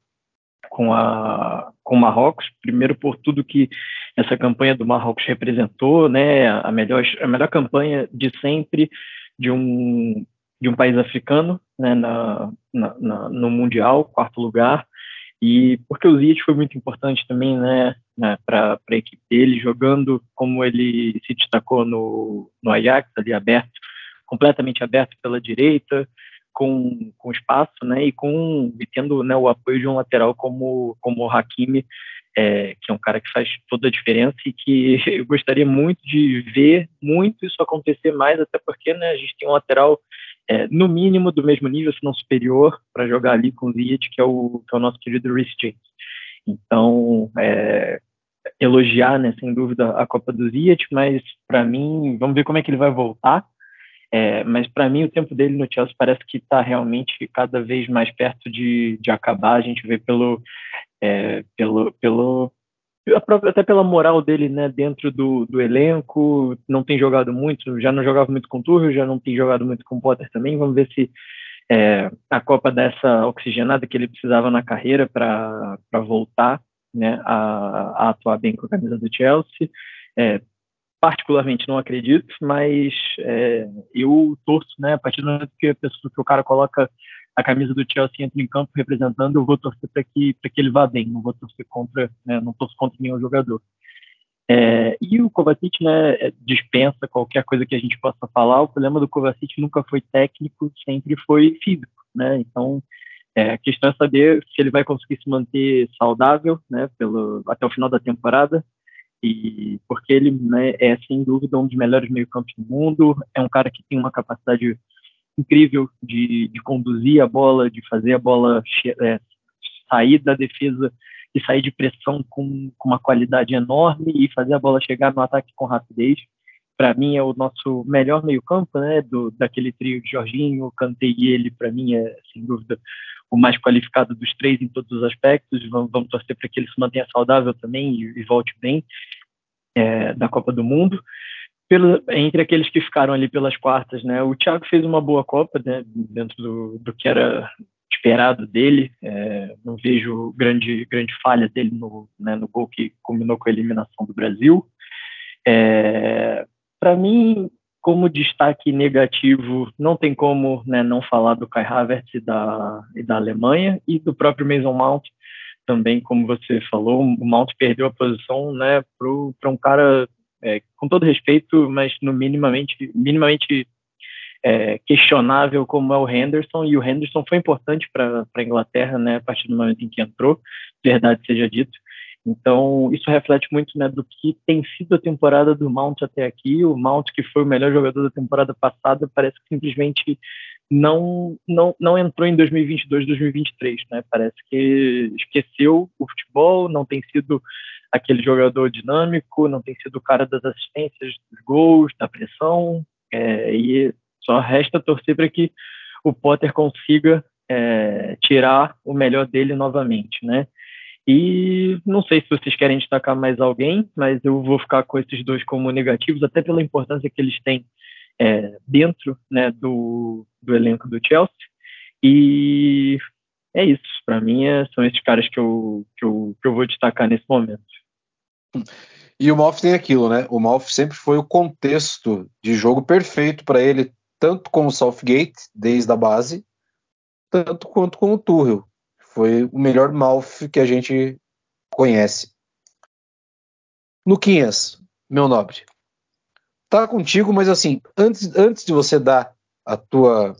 com a com Marrocos, primeiro por tudo que essa campanha do Marrocos representou, né, a melhor a melhor campanha de sempre de um de um país africano, né, na, na, na no mundial, quarto lugar, e porque o Ziyech foi muito importante também, né, né para a equipe dele, jogando como ele se destacou no, no Ajax, ali aberto, completamente aberto pela direita, com, com espaço, né, e com e tendo né, o apoio de um lateral como como o Hakimi, é, que é um cara que faz toda a diferença e que eu gostaria muito de ver muito isso acontecer mais, até porque né, a gente tem um lateral é, no mínimo do mesmo nível, se não superior, para jogar ali com o Ziyech, que é o, que é o nosso querido Rhys James. Então, é, elogiar, né, sem dúvida, a Copa do Ziyech, mas para mim, vamos ver como é que ele vai voltar. É, mas para mim o tempo dele no Chelsea parece que está realmente cada vez mais perto de, de acabar. A gente vê pelo, é, pelo, pelo até pela moral dele né, dentro do, do elenco, não tem jogado muito, já não jogava muito com Tuchel, já não tem jogado muito com Potter também. Vamos ver se é, a Copa dessa oxigenada que ele precisava na carreira para voltar né, a, a, atuar bem com a camisa do Chelsea. É, particularmente não acredito, mas é, eu torço, né, a partir do momento que a pessoa que o cara coloca a camisa do Chelsea entra em campo representando, eu vou torcer para que que ele vá bem, não vou torcer contra, né, não torço contra nenhum jogador. É, e o Kovacic, né, é, dispensa qualquer coisa que a gente possa falar. O problema do Kovacic nunca foi técnico, sempre foi físico, né? Então, é, a questão é saber se ele vai conseguir se manter saudável, né, pelo até o final da temporada e porque ele né, é sem dúvida um dos melhores meio-campos do mundo, é um cara que tem uma capacidade incrível de, de conduzir a bola, de fazer a bola é, sair da defesa e sair de pressão com, com uma qualidade enorme e fazer a bola chegar no ataque com rapidez. Para mim é o nosso melhor meio-campo, né, do daquele trio de Jorginho, Kanté e ele, para mim é sem dúvida o mais qualificado dos três em todos os aspectos. Vamos, vamos torcer para que ele se mantenha saudável também e, e volte bem é, da Copa do Mundo. Pelo, entre aqueles que ficaram ali pelas quartas, né? O Thiago fez uma boa Copa, né, dentro do, do que era esperado dele. É, não vejo grande grande falha dele no, né, no gol que combinou com a eliminação do Brasil. É, para mim, como destaque negativo, não tem como né, não falar do Kai Havertz e da, e da Alemanha e do próprio Mason Mount, também, como você falou, o Mount perdeu a posição né, para um cara, é, com todo respeito, mas no minimamente, minimamente é, questionável como é o Henderson, e o Henderson foi importante para a Inglaterra né, a partir do momento em que entrou, verdade seja dito. Então, isso reflete muito né, do que tem sido a temporada do Mount até aqui. O Mount, que foi o melhor jogador da temporada passada, parece que simplesmente não, não, não entrou em 2022, 2023. Né? Parece que esqueceu o futebol, não tem sido aquele jogador dinâmico, não tem sido o cara das assistências, dos gols, da pressão. É, e só resta torcer para que o Potter consiga é, tirar o melhor dele novamente, né? E não sei se vocês querem destacar mais alguém, mas eu vou ficar com esses dois como negativos, até pela importância que eles têm é, dentro né, do, do elenco do Chelsea. E é isso. Para mim, é, são esses caras que eu, que, eu, que eu vou destacar nesse momento. E o Malf tem aquilo, né? O Malf sempre foi o contexto de jogo perfeito para ele, tanto com o Southgate, desde a base, tanto quanto com o Tuchel. Foi o melhor Malf que a gente conhece. Luquinhas, meu nobre. Tá contigo, mas assim, antes, antes de você dar a tua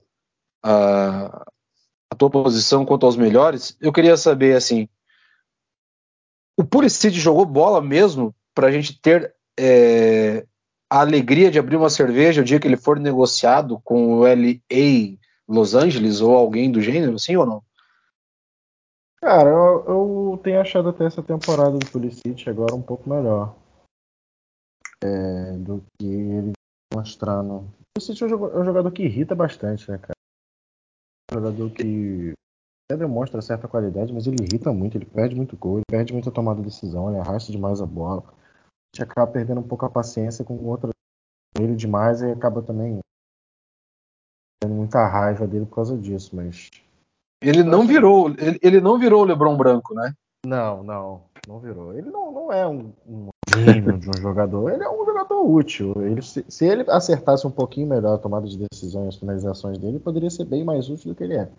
a, a tua posição quanto aos melhores, eu queria saber assim, o Pulisic jogou bola mesmo para a gente ter é, a alegria de abrir uma cerveja o dia que ele for negociado com o LA Los Angeles ou alguém do gênero, sim ou não? Cara, eu, eu, tenho achado até essa temporada do Pulisic agora um pouco melhor é, do que ele mostrando. O Pulisic é um jogador que irrita bastante, né, cara? É um jogador que até demonstra certa qualidade, mas ele irrita muito, ele perde muito gol, ele perde muita tomada de decisão, ele arrasta demais a bola. gente acaba perdendo um pouco a paciência com outro ele demais e acaba também tendo muita raiva dele por causa disso, mas ele não virou, ele, ele não virou o LeBron branco, né? Não, não, não virou. Ele não, não é um, um gênio de um jogador, ele é um jogador útil. Ele, se, se, ele acertasse um pouquinho melhor a tomada de decisões, as finalizações dele, poderia ser bem mais útil do que ele é.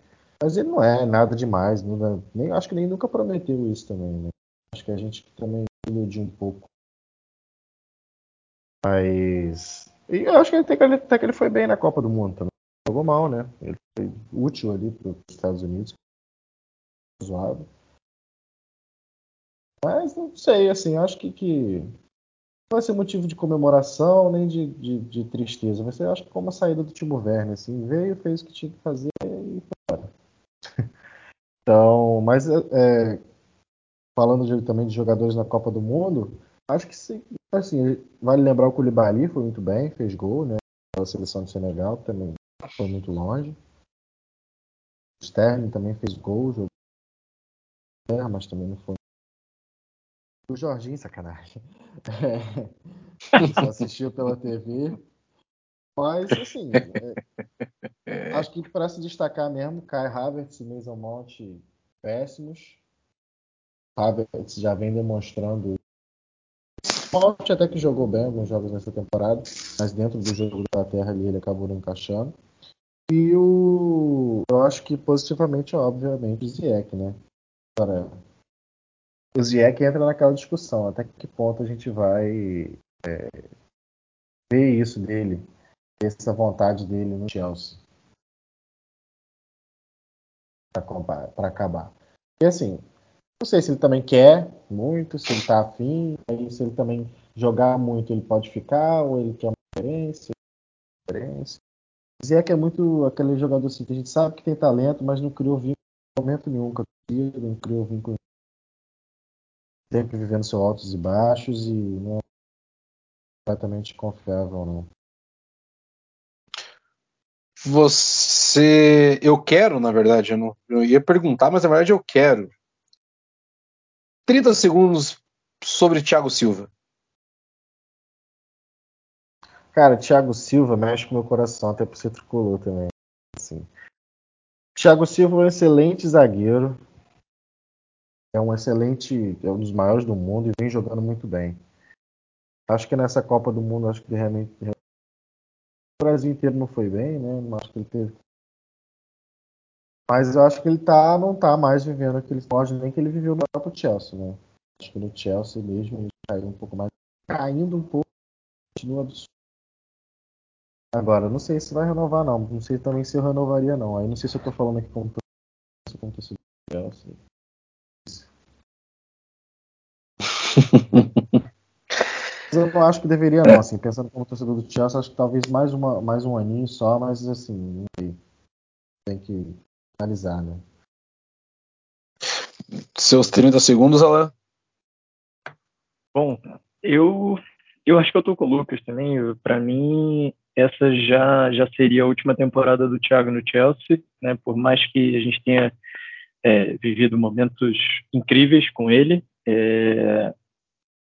Mas ele não é nada demais, não, é, nem, acho que nem nunca prometeu isso também. Né? Acho que a gente também iludiu um pouco. Mas. E eu acho que, ele, até que ele foi bem na Copa do Mundo também. Jogou mal, né? Ele foi útil ali para os Estados Unidos. Zoado. Mas não sei, assim, acho que, que não vai ser motivo de comemoração nem de, de, de, tristeza. Vai ser, acho que como a saída do Timo Werner, assim, veio, fez o que tinha que fazer e foi embora. então, mas é, falando de, também de jogadores na Copa do Mundo, acho que sim, assim, vale lembrar o Koulibaly foi muito bem, fez gol, né? A seleção do Senegal também foi muito longe. O Sterling também fez gol, jogou, mas também não foi o Jorginho, sacanagem. É, só assistiu pela TV. Mas, assim, é, acho que para se destacar mesmo, Kai Havertz e Mason Mount péssimos. Havertz já vem demonstrando. Mount até que jogou bem alguns jogos nessa temporada, mas dentro do jogo da Terra ali ele acabou não encaixando. E o. Eu acho que positivamente, obviamente, o Ziyech, né? O Ziyech entra naquela discussão, até que ponto a gente vai é, ver isso dele, essa vontade dele no Chelsea para acabar. E assim, não sei se ele também quer muito, se ele está afim, se ele também jogar muito ele pode ficar, ou ele quer uma diferença. diferença. Ziyech é muito aquele jogador assim, que a gente sabe que tem talento, mas não criou vínculo em momento nenhum com a não criou vínculo sempre vivendo seus altos e baixos e não é completamente confiável, não. Você. Eu quero, na verdade, eu, não... eu ia perguntar, mas na verdade eu quero. 30 segundos sobre Thiago Silva. Cara, Thiago Silva mexe com meu coração, até por ser tricolor também. Assim. Thiago Silva é um excelente zagueiro, é um excelente, é um dos maiores do mundo e vem jogando muito bem. Acho que nessa Copa do Mundo, acho que realmente o Brasil inteiro não foi bem, né? Acho que ele teve. Mas eu acho que ele tá, não tá mais vivendo aquele esporte nem que ele viveu no próprio Chelsea, né? Acho que no Chelsea mesmo ele caiu um pouco mais, caindo um pouco, continua absurdo. Agora, não sei se vai renovar não, não sei também se eu renovaria não. Aí não sei se eu tô falando aqui como torcedor do Chelsea. eu não acho que deveria não, assim, pensando como torcedor do Chelsea, acho que talvez mais, uma, mais um aninho só, mas assim, tem que analisar, né? Seus 30 segundos, Alain? Bom, eu, eu acho que eu tô com o Lucas também. Para mim, essa já, já seria a última temporada do Thiago no Chelsea, né? Por mais que a gente tenha é, vivido momentos incríveis com ele, é,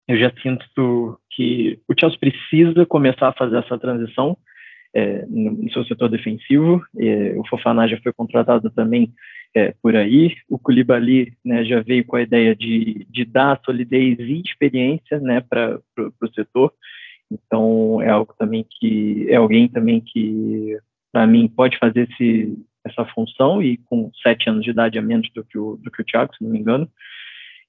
eu já sinto que o Chelsea precisa começar a fazer essa transição é, no, seu setor defensivo. É, o Fofaná já foi contratado também é, por aí. O Koulibaly né, já veio com a ideia de, de dar solidez e experiência né, para o setor. Então é algo também que é alguém também que para mim pode fazer esse, essa função e com sete anos de idade a menos do que o, do que o Thiago, se não me engano.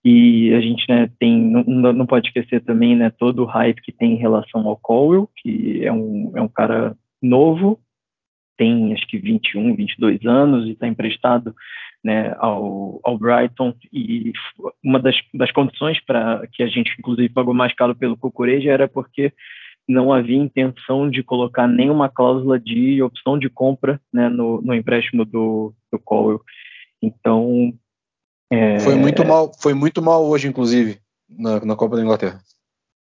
E a gente né, tem, não, não pode esquecer também né, todo o hype que tem em relação ao Colwell, que é um, é um cara novo, tem acho que 21, 22 anos e está emprestado né, ao, ao Brighton. E uma das, das condições para que a gente, inclusive, pagou mais caro pelo Cucureja era porque não havia intenção de colocar nenhuma cláusula de opção de compra né, no, no empréstimo do, do Colwell. Então, é... Foi muito mal, foi muito mal hoje, inclusive, na, na Copa da Inglaterra.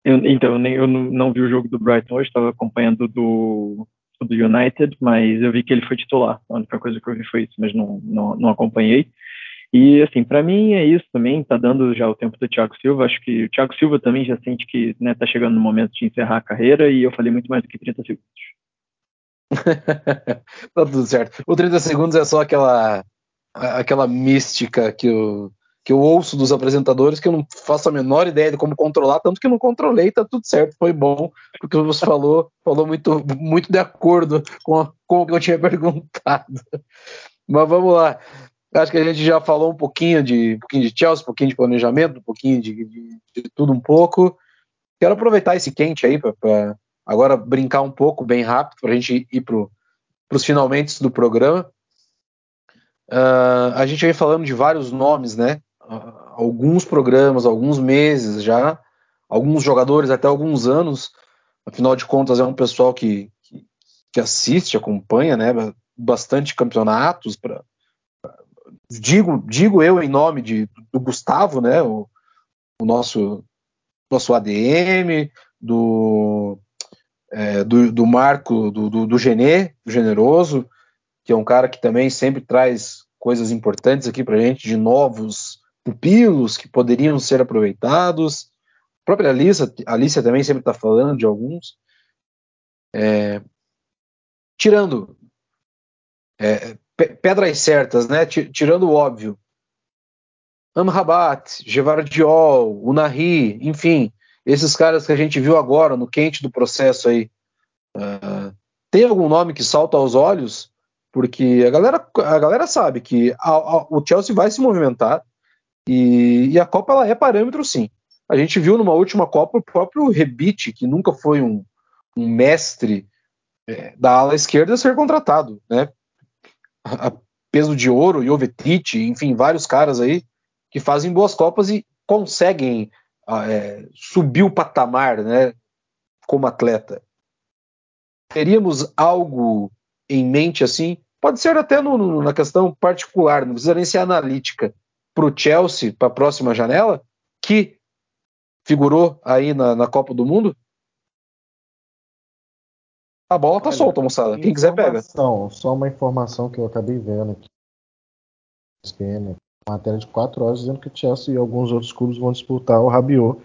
Eu, então, eu, nem, eu não, não, vi o jogo do Brighton hoje, estava acompanhando do, do United, mas eu vi que ele foi titular. A única coisa que eu vi foi isso, mas não, não, não acompanhei. E, assim, para mim é isso também, tá dando já o tempo do Thiago Silva, acho que o Thiago Silva também já sente que né, tá chegando no momento de encerrar a carreira e eu falei muito mais do que 30 segundos. tá tudo certo. O 30 segundos é só aquela aquela mística que eu, que eu ouço dos apresentadores que eu não faço a menor ideia de como controlar, tanto que não controlei, tá tudo certo, foi bom, porque você falou, falou muito, muito de acordo com, com o que eu tinha perguntado. Mas vamos lá. Acho que a gente já falou um pouquinho de, um pouquinho de Chelsea, um pouquinho de planejamento, um pouquinho de, de, de tudo um pouco. Quero aproveitar esse quente aí para agora brincar um pouco, bem rápido, para a gente ir para os finalmente do programa. Uh, a gente vem falando de vários nomes, né? Alguns programas, alguns meses já, alguns jogadores até alguns anos. Afinal de contas, é um pessoal que, que, que assiste, acompanha, né? Bastante campeonatos para digo, digo eu em nome de, do Gustavo, né, o, o nosso, nosso ADM, do, é, do, do, Marco, do, do, do Genê, do Generoso, que é um cara que também sempre traz coisas importantes aqui para gente, de novos pupilos que poderiam ser aproveitados. A própria Alicia, Alicia também sempre está falando de alguns. É, tirando é, pedras certas, né? Tirando o óbvio. Amrabat, Gevardiol, Unari, enfim, esses caras que a gente viu agora no quente do processo aí. Uh, tem algum nome que salta aos olhos? Porque a galera, a galera sabe que a, a, o Chelsea vai se movimentar e, e, a Copa ela é parâmetro sim. A gente viu numa última Copa o próprio Rebite, que nunca foi um, um mestre é, da ala esquerda, ser contratado, né? a peso de ouro, Jovetic, enfim, vários caras aí que fazem boas copas e conseguem é, subir o patamar, né, como atleta. Teríamos algo em mente assim? Pode ser até no, no, na questão particular, não precisa nem ser analítica, para o Chelsea, para a próxima janela, que figurou aí na, na Copa do Mundo? A bola tá Olha, solta, moçada. Quem quiser pega. Só uma informação que eu acabei vendo aqui. Uma matéria de 4 horas dizendo que o Chelsea e alguns outros clubes vão disputar o Rabiot,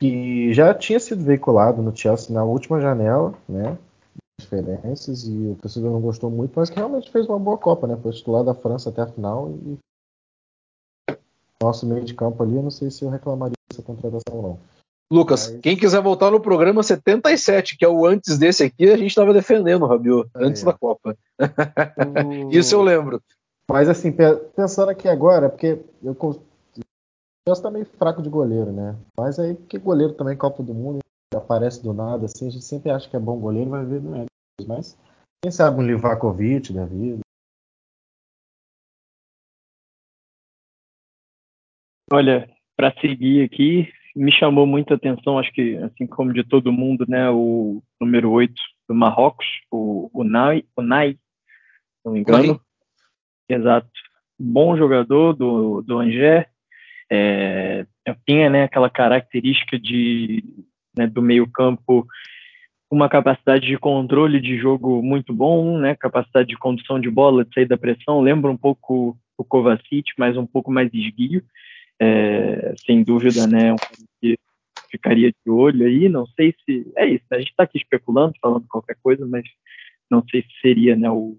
que já tinha sido veiculado no Chelsea na última janela, né? Diferenças e o torcedor não gostou muito, mas que realmente fez uma boa Copa, né? Foi titular da França até a final e nosso meio de campo ali, eu não sei se eu reclamaria dessa contratação ou não. Lucas, Mas... quem quiser voltar no programa 77, que é o antes desse aqui, a gente estava defendendo o Rabiot, antes da Copa. Isso eu lembro. Mas assim, pensando aqui agora, porque eu Chelsea tá meio fraco de goleiro, né? Mas aí, que goleiro também, Copa do Mundo, aparece do nada, assim, a gente sempre acha que é bom goleiro, vai ver, não é. Mas quem sabe um Livakovic da vida. Olha, para seguir aqui, me chamou muita atenção, acho que assim como de todo mundo, né, o número 8 do Marrocos, o Unai, Unai se não me engano. Exato. Bom jogador do, do Angers. É, tinha né, aquela característica de, né, do meio campo uma capacidade de controle de jogo muito bom, né, capacidade de condução de bola, de sair da pressão, lembra um pouco o Kovacic, mas um pouco mais esguio é, sem dúvida, né, um que ficaria de olho aí, não sei se, é isso, né, a gente está aqui especulando, falando qualquer coisa, mas não sei se seria, né, o,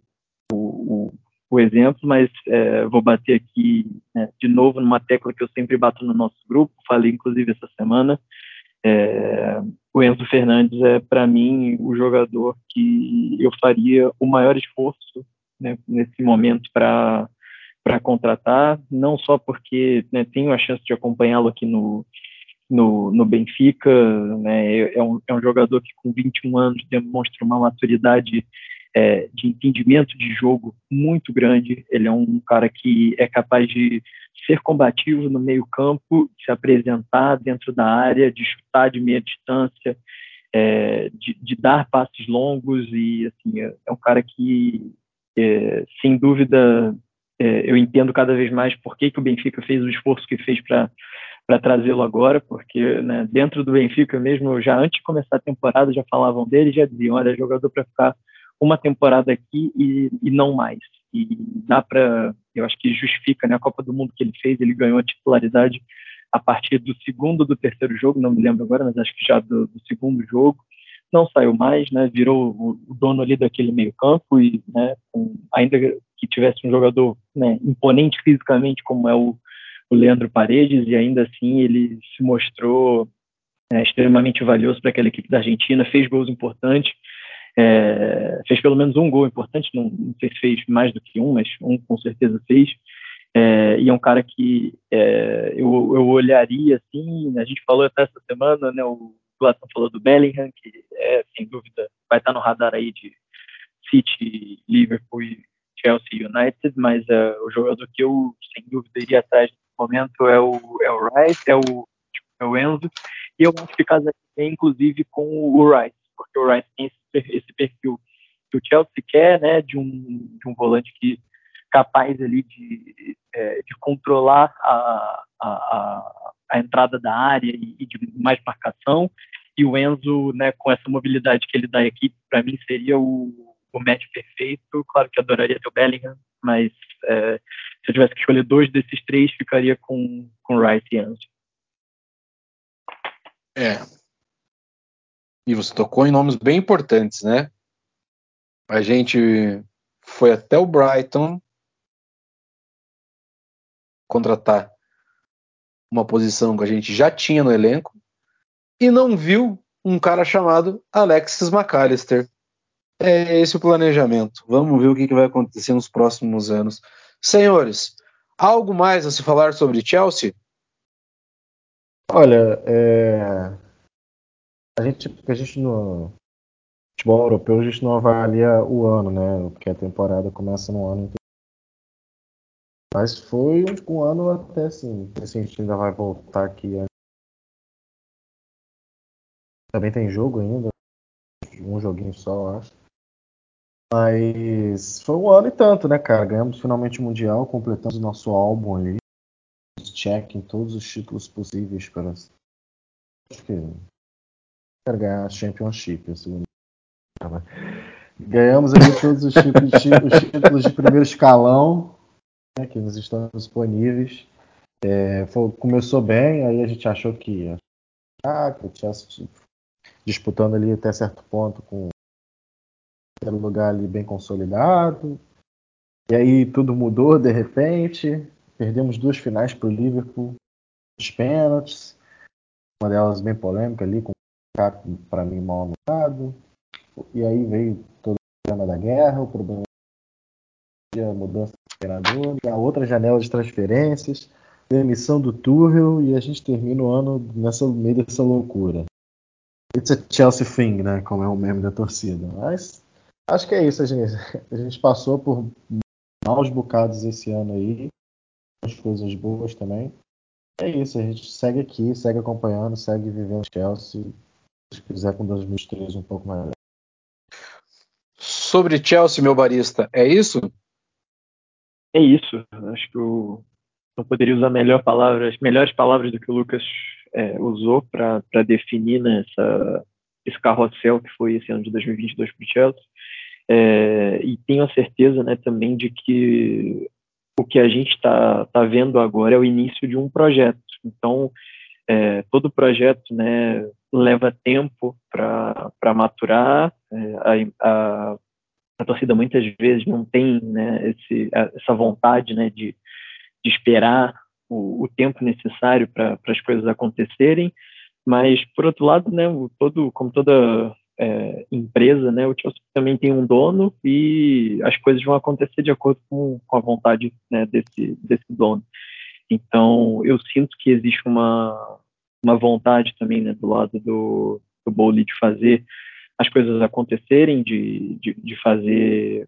o, o exemplo, mas é, vou bater aqui né, de novo numa tecla que eu sempre bato no nosso grupo, falei inclusive essa semana, é, o Enzo Fernandes é para mim o jogador que eu faria o maior esforço né, nesse momento para para contratar, não só porque né, tenho a chance de acompanhá-lo aqui no, no, no Benfica, né, é, é, um, é um jogador que com 21 anos demonstra uma maturidade é, de entendimento de jogo muito grande, ele é um cara que é capaz de ser combativo no meio campo, se apresentar dentro da área, de chutar de meia distância, é, de, de, dar passes longos e assim é, é um cara que é, sem dúvida é, eu entendo cada vez mais por que, que o Benfica fez o esforço que fez para para trazê-lo agora, porque né, dentro do Benfica mesmo, já antes de começar a temporada, já falavam dele, já diziam, olha, jogador para ficar uma temporada aqui e, e não mais. e dá para, eu acho que justifica, né, a Copa do Mundo que ele fez, ele ganhou a titularidade a partir do segundo do terceiro jogo, não me lembro agora, mas acho que já do, do segundo jogo, não saiu mais, né, virou o, dono ali daquele meio campo e, né, com, ainda que tivesse um jogador né, imponente fisicamente como é o, o Leandro Paredes e ainda assim ele se mostrou é, extremamente valioso para aquela equipe da Argentina, fez gols importantes, é, fez pelo menos um gol importante, não, não, sei se fez mais do que um, mas um com certeza fez. É, e é um cara que é, eu, eu olharia assim, a gente falou até essa semana, né, o Gladson falou do Bellingham, que é, sem dúvida, vai estar no radar aí de City, Liverpool e Chelsea United, mas uh, o jogador que eu, sem dúvida, iria atrás nesse momento é o, é o Rice, é o, é o Enzo, e eu acho que casa bem, inclusive, com o Rice, porque o Rice tem esse, esse perfil que o Chelsea quer, né, de um, de um volante que capaz ali de, é, de controlar a, a, a, entrada da área e, e, de mais marcação. E o Enzo, né, com essa mobilidade que ele dá aqui, para mim seria o, o match perfeito. Claro que adoraria ter o Bellingham, mas é, se eu tivesse que escolher dois desses três, ficaria com, com Rice e Enzo. É. E você tocou em nomes bem importantes, né? A gente foi até o Brighton contratar uma posição que a gente já tinha no elenco e não viu um cara chamado Alexis McAllister. É esse o planejamento. Vamos ver o que vai acontecer nos próximos anos. Senhores, algo mais a se falar sobre Chelsea? Olha, é... a gente, a gente no futebol europeu a gente não avalia o ano, né? Porque a temporada começa no ano mas foi um ano até assim. Assim, a gente ainda vai voltar aqui. Também tem jogo ainda. Um joguinho só, eu acho. Mas foi um ano e tanto, né, cara? Ganhamos finalmente o Mundial, completamos o nosso álbum ali. Check em todos os títulos possíveis para. Acho que. Quero ganhar a Championship, a segunda. Ganhamos ali todos os títulos, os títulos de primeiro escalão né, que nos estão disponíveis. É, foi, começou bem, aí a gente achou que ia ah, que o Chelsea disputando ali até certo ponto com o lugar ali bem consolidado. E aí tudo mudou de repente. Perdemos duas finais para o Liverpool, os pênaltis. Uma delas bem polêmica ali, com o para mim mal anotado. E aí veio todo o problema da guerra, o problema a mudança do treinador, a outra janela de transferências, demissão do Tuchel e a gente termina o ano nessa meio dessa loucura. It's a Chelsea thing, né? Como é o meme da torcida. Mas acho que é isso, a gente, a gente passou por maus bocados esse ano aí, as coisas boas também. É isso, a gente segue aqui, segue acompanhando, segue vivendo Chelsea. Se quiser com 2003 um pouco mais. Sobre Chelsea, meu barista, é isso? é isso. Acho que eu não poderia usar melhor palavras, melhores palavras do que o Lucas é, usou para definir né, essa, esse carrossel que foi esse ano de 2022 para o Chelsea. É, e tenho a certeza né, também de que o que a gente está tá vendo agora é o início de um projeto. Então, é, todo projeto né, leva tempo para maturar, é, a, a, a torcida muitas vezes não tem né, esse, essa vontade né, de, de esperar o, o, tempo necessário para as coisas acontecerem, mas por outro lado, né, todo, como toda é, empresa, né, o Chelsea também tem um dono e as coisas vão acontecer de acordo com, com a vontade né, desse, desse dono. Então, eu sinto que existe uma, uma vontade também né, do lado do, do Bowley de fazer as coisas acontecerem, de, de, de fazer,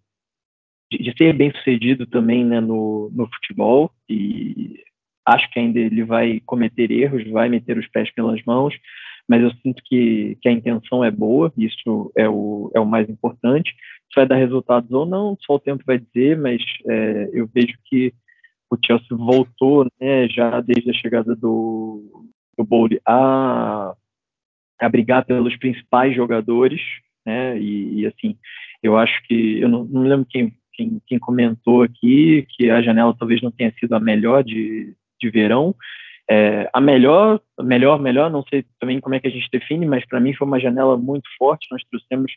de, de, ser bem sucedido também né, no, no futebol. E acho que ainda ele vai cometer erros, vai meter os pés pelas mãos, mas eu sinto que, que a intenção é boa, isso é o, é o mais importante. Se vai dar resultados ou não, só o tempo vai dizer, mas é, eu vejo que o Chelsea voltou, né, já desde a chegada do, do Bowley a a brigar pelos principais jogadores, né? E, e assim, eu acho que eu não, não lembro quem, quem, quem comentou aqui que a janela talvez não tenha sido a melhor de, de verão. É, a melhor, melhor, melhor, não sei também como é que a gente define, mas para mim foi uma janela muito forte. Nós trouxemos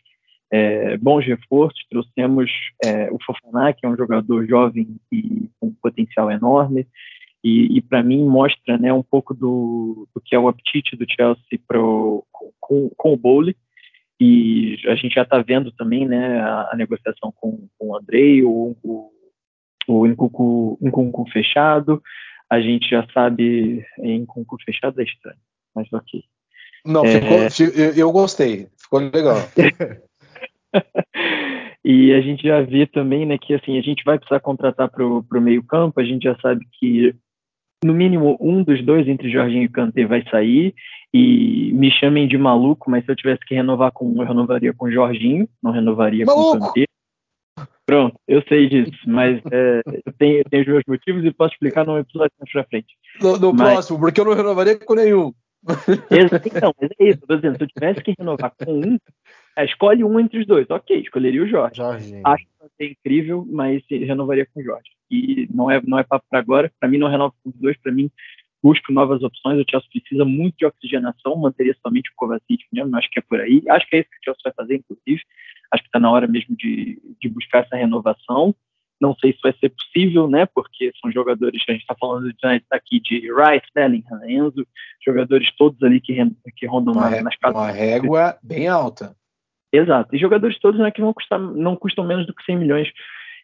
é, bons reforços, trouxemos é, o Fofaná, que é um jogador jovem e com potencial enorme, e, e para mim mostra né, um pouco do, do, que é o apetite do Chelsea pro, com, com o Bowley, e a gente já está vendo também né, a, a, negociação com, com o Andrei, o, o, o Nkunku fechado, a gente já sabe em concurso fechado é estranho, mas ok. Não, é... ficou, eu gostei, ficou legal. e a gente já vê também, né, que assim, a gente vai precisar contratar para o meio campo, a gente já sabe que no mínimo um dos dois entre Jorginho e Kanté vai sair e me chamem de maluco, mas se eu tivesse que renovar com um, eu renovaria com Jorginho, não renovaria maluco. com Kanté. Pronto, eu sei disso, mas é, eu, tenho, eu, tenho, os meus motivos e posso explicar num episódio mais pra frente. No, no mas... próximo, porque eu não renovaria com nenhum. Então, mas é isso, eu tô dizendo, se eu tivesse que renovar com um, é, escolhe um entre os dois. Ok, escolheria o Jorge. Jorge. Acho que é incrível, mas renovaria com o Jorge. E não é, não é papo para agora. Para mim, não renova com os dois. Para mim, busco novas opções. O Chelsea precisa muito de oxigenação. Manteria somente o Kovacic mesmo. Acho que é por aí. Acho que é isso que o Chelsea vai fazer, inclusive. Acho que está na hora mesmo de, de buscar essa renovação. Não sei se vai ser possível, né? Porque são jogadores, a gente está falando de, aqui de Rice, Bellingham, Enzo, jogadores todos ali que, que rondam uma, nas casas. Uma régua bem alta. Exato. E jogadores todos né, que vão custar, não custam menos do que 100 milhões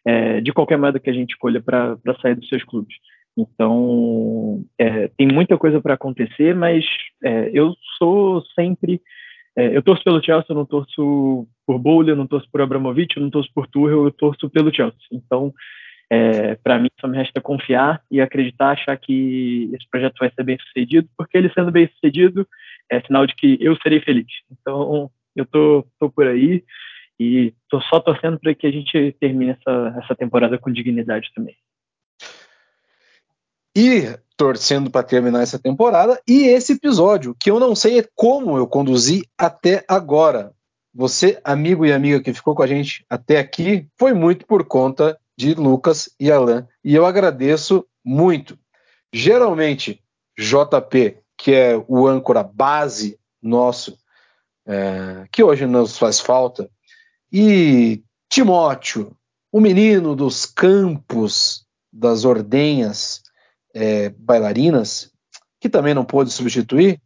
é, de qualquer moeda que a gente escolha para sair dos seus clubes. Então, é, tem muita coisa para acontecer, mas é, eu sou sempre. É, eu torço pelo Chelsea, eu não torço por Bowley, eu não torço por Abramovich, eu não torço por Tuchel, eu torço pelo Chelsea. Então, é, para mim, só me resta confiar e acreditar, achar que esse projeto vai ser bem sucedido, porque ele sendo bem sucedido é sinal de que eu serei feliz. Então, eu tô, tô por aí e tô só torcendo para que a gente termine essa, essa temporada com dignidade também. E torcendo para terminar essa temporada e esse episódio, que eu não sei como eu conduzi até agora. Você, amigo e amiga que ficou com a gente até aqui, foi muito por conta de Lucas e Alan. E eu agradeço muito. Geralmente, JP, que é o âncora base nosso é, que hoje nos faz falta, e Timóteo, o menino dos campos das ordenhas é, bailarinas, que também não pôde substituir,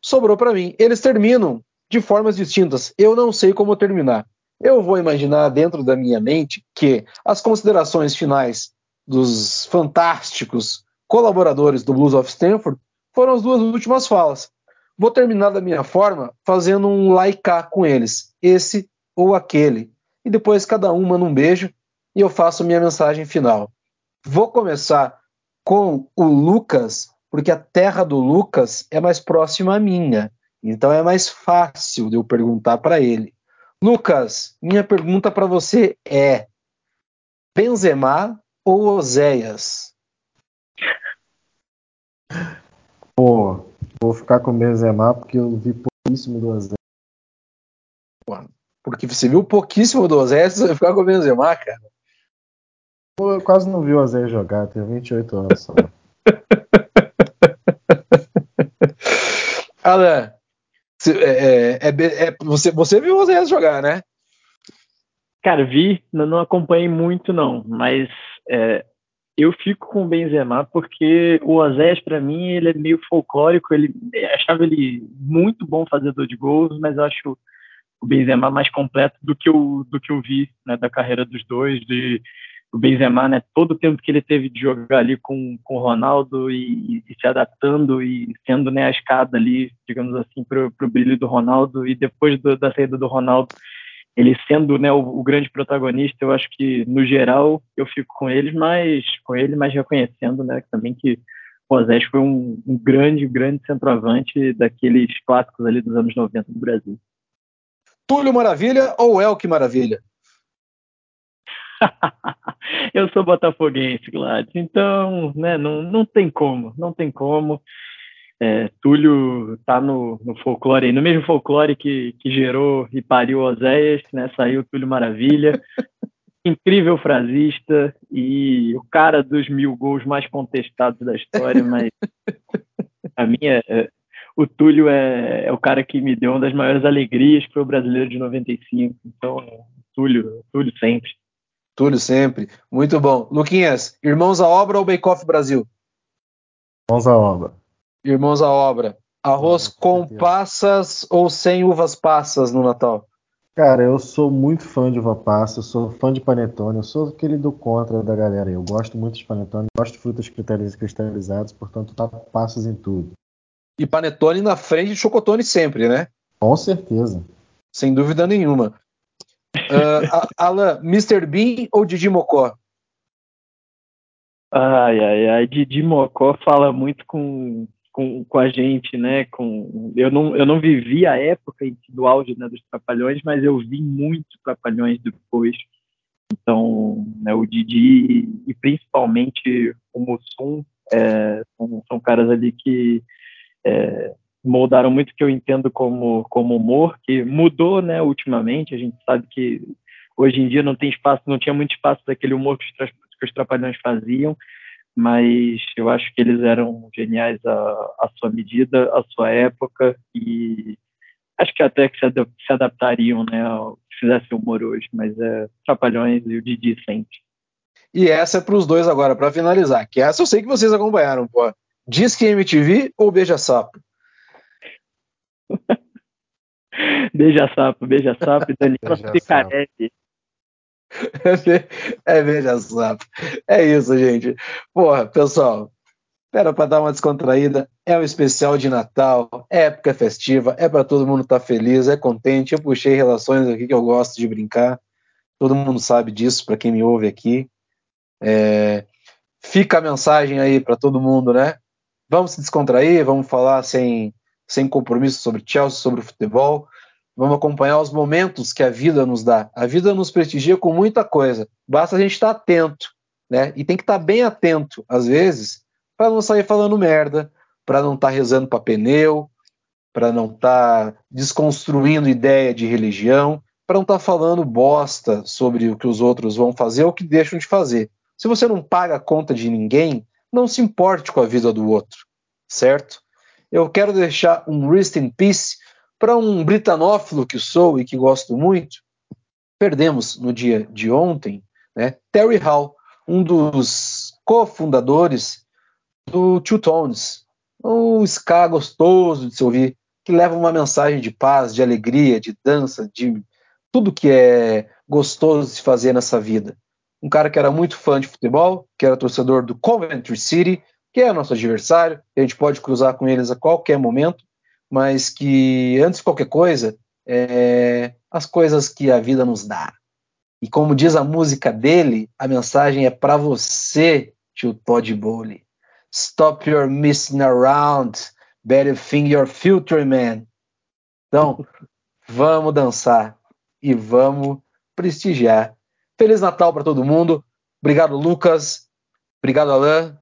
sobrou para mim. Eles terminam de formas distintas. Eu não sei como terminar. Eu vou imaginar dentro da minha mente que as considerações finais dos fantásticos colaboradores do Blues of Stanford foram as duas últimas falas. Vou terminar da minha forma fazendo um like com eles, esse ou aquele. E depois cada um manda um beijo e eu faço minha mensagem final. Vou começar com o Lucas, porque a terra do Lucas é mais próxima à minha. Então é mais fácil de eu perguntar para ele. Lucas, minha pergunta para você é: Benzema ou Oséias? Pô, Vou ficar com o Benzema porque eu vi pouquíssimo do Ozé. Porque você viu pouquíssimo do Ozé, você vai ficar com o Benzema, cara. Pô, eu quase não vi o Ozé jogar, tenho 28 anos só. Alan, é, é, é, é, você, você viu o Ozé jogar, né? Cara, vi, não acompanhei muito não, mas é, eu fico com o Benzema porque o Osés para mim ele é meio folclórico, ele achava ele muito bom fazedor de gols, mas eu acho o Benzema mais completo do que eu do que eu vi, né, da carreira dos dois, de o Benzema, né, todo o tempo que ele teve de jogar ali com, com o Ronaldo e, e se adaptando e sendo né, a escada ali, digamos assim, para o brilho do Ronaldo e depois do, da saída do Ronaldo ele sendo né, o, o, grande protagonista, eu acho que no geral eu fico com eles, mas com ele, mas reconhecendo, né, também que o Osés foi um, um, grande, grande centroavante daqueles clássicos ali dos anos 90 do Brasil. Túlio Maravilha ou Elke Maravilha? eu sou botafoguense, Gladys, então, né, não, não tem como, não tem como. É, Túlio está no, no, folclore, no mesmo folclore que, que gerou e pariu Oséias, né? Saiu Túlio Maravilha. incrível frasista e o cara dos mil gols mais contestados da história, mas a minha, é, o Túlio é, é, o cara que me deu uma das maiores alegrias para o brasileiro de 95. Então, Túlio, Túlio sempre. Túlio sempre. Muito bom. Luquinhas, Irmãos à Obra ou Bake Off Brasil? Irmãos à Obra. Irmãos à Obra. Arroz com passas ou sem uvas passas no Natal? Cara, eu sou muito fã de uva passa, sou fã de panetone, eu sou aquele do contra da galera. Eu gosto muito de panetone, gosto de frutas cristalizadas, portanto tá passas em tudo. E panetone na frente de chocotone sempre, né? Com certeza. Sem dúvida nenhuma. Uh, Alan, Mr. Bean ou Didi Mocó? Ai, ai, ai, Didi Mocó fala muito com, com, com a gente, né? Com, eu, não, eu não vivi a época do auge né, dos Trapalhões, mas eu vi muitos Trapalhões depois. Então, né, o Didi e principalmente o Mussum é, são, são, caras ali que é, moldaram muito o que eu entendo como, como humor, que mudou né, ultimamente. A gente sabe que hoje em dia não tem espaço, não tinha muito espaço daquele humor que os, que os Trapalhões faziam, mas eu acho que eles eram geniais à, sua medida, à sua época, e acho que até que se, adap se adaptariam, né, se fizesse humor hoje, mas é Trapalhões e o Didi sempre. E essa é para os dois agora, para finalizar, que essa eu sei que vocês acompanharam, pô. Diz que MTV ou Beija Sapo? beija Sapo, Beija Sapo Daniela Picarelli. É, veja só. É isso, gente. Porra, pessoal, era para dar uma descontraída. É um especial de Natal, é época festiva, é para todo mundo estar tá feliz, é contente. Eu puxei relações aqui que eu gosto de brincar. Todo mundo sabe disso, para quem me ouve aqui. É... Fica a mensagem aí para todo mundo, né? Vamos se descontrair, vamos falar sem, sem compromisso sobre Chelsea, sobre o futebol. Vamos acompanhar os momentos que a vida nos dá. A vida nos prestigia com muita coisa. Basta a gente estar atento, né? E tem que estar bem atento, às vezes, para não sair falando merda, para não estar rezando para pneu, para não estar desconstruindo ideia de religião, para não estar falando bosta sobre o que os outros vão fazer ou o que deixam de fazer. Se você não paga a conta de ninguém, não se importe com a vida do outro, certo? Eu quero deixar um rest in peace para um britanófilo que sou e que gosto muito, perdemos no dia de ontem né, Terry Hall, um dos cofundadores do Two Tones, um ska gostoso de se ouvir, que leva uma mensagem de paz, de alegria, de dança, de tudo que é gostoso de se fazer nessa vida. Um cara que era muito fã de futebol, que era torcedor do Coventry City, que é nosso adversário, a gente pode cruzar com eles a qualquer momento, mas que, antes de qualquer coisa, é, as coisas que a vida nos dá. E como diz a música dele, a mensagem é para você, tio Todd Bowley. Stop your messing around. Better think your future, man. Então, vamos dançar e vamos prestigiar. Feliz Natal para todo mundo. Obrigado, Lucas. Obrigado, Alain.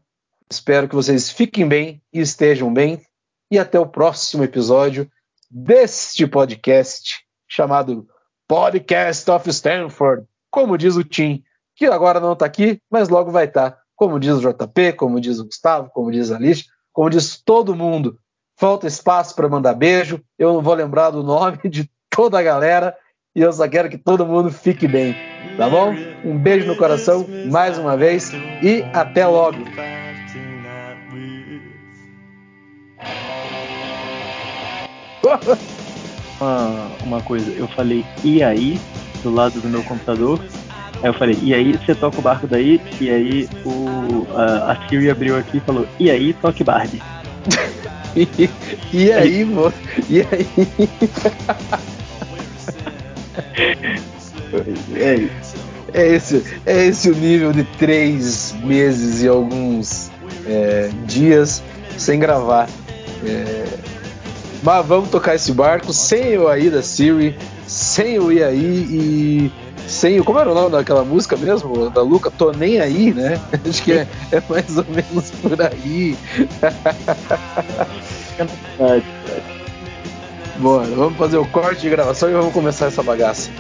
Espero que vocês fiquem bem e estejam bem e até o próximo episódio deste podcast chamado Podcast of Stanford, como diz o Tim, que agora não está aqui, mas logo vai estar, tá. como diz o JP, como diz o Gustavo, como diz a Alice, como diz todo mundo. Falta espaço para mandar beijo, eu não vou lembrar do nome de toda a galera e eu só quero que todo mundo fique bem, tá bom? Um beijo no coração mais uma vez e até logo. uma, uma coisa, eu falei, e aí, do lado do meu computador. Aí eu falei, e aí você toca o barco daí? E aí o, a, a Siri abriu aqui e falou, e aí toque Barbie. e, e aí, moço? E aí? é. É esse, é esse o nível de três meses e alguns é, dias sem gravar. É, mas vamos tocar esse barco sem o aí da Siri, sem o aí e sem o. Como era o nome daquela música mesmo? Da Luca? Tô nem aí, né? Acho que é, é mais ou menos por aí. Bora, vamos fazer o corte de gravação e vamos começar essa bagaça.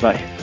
Vai.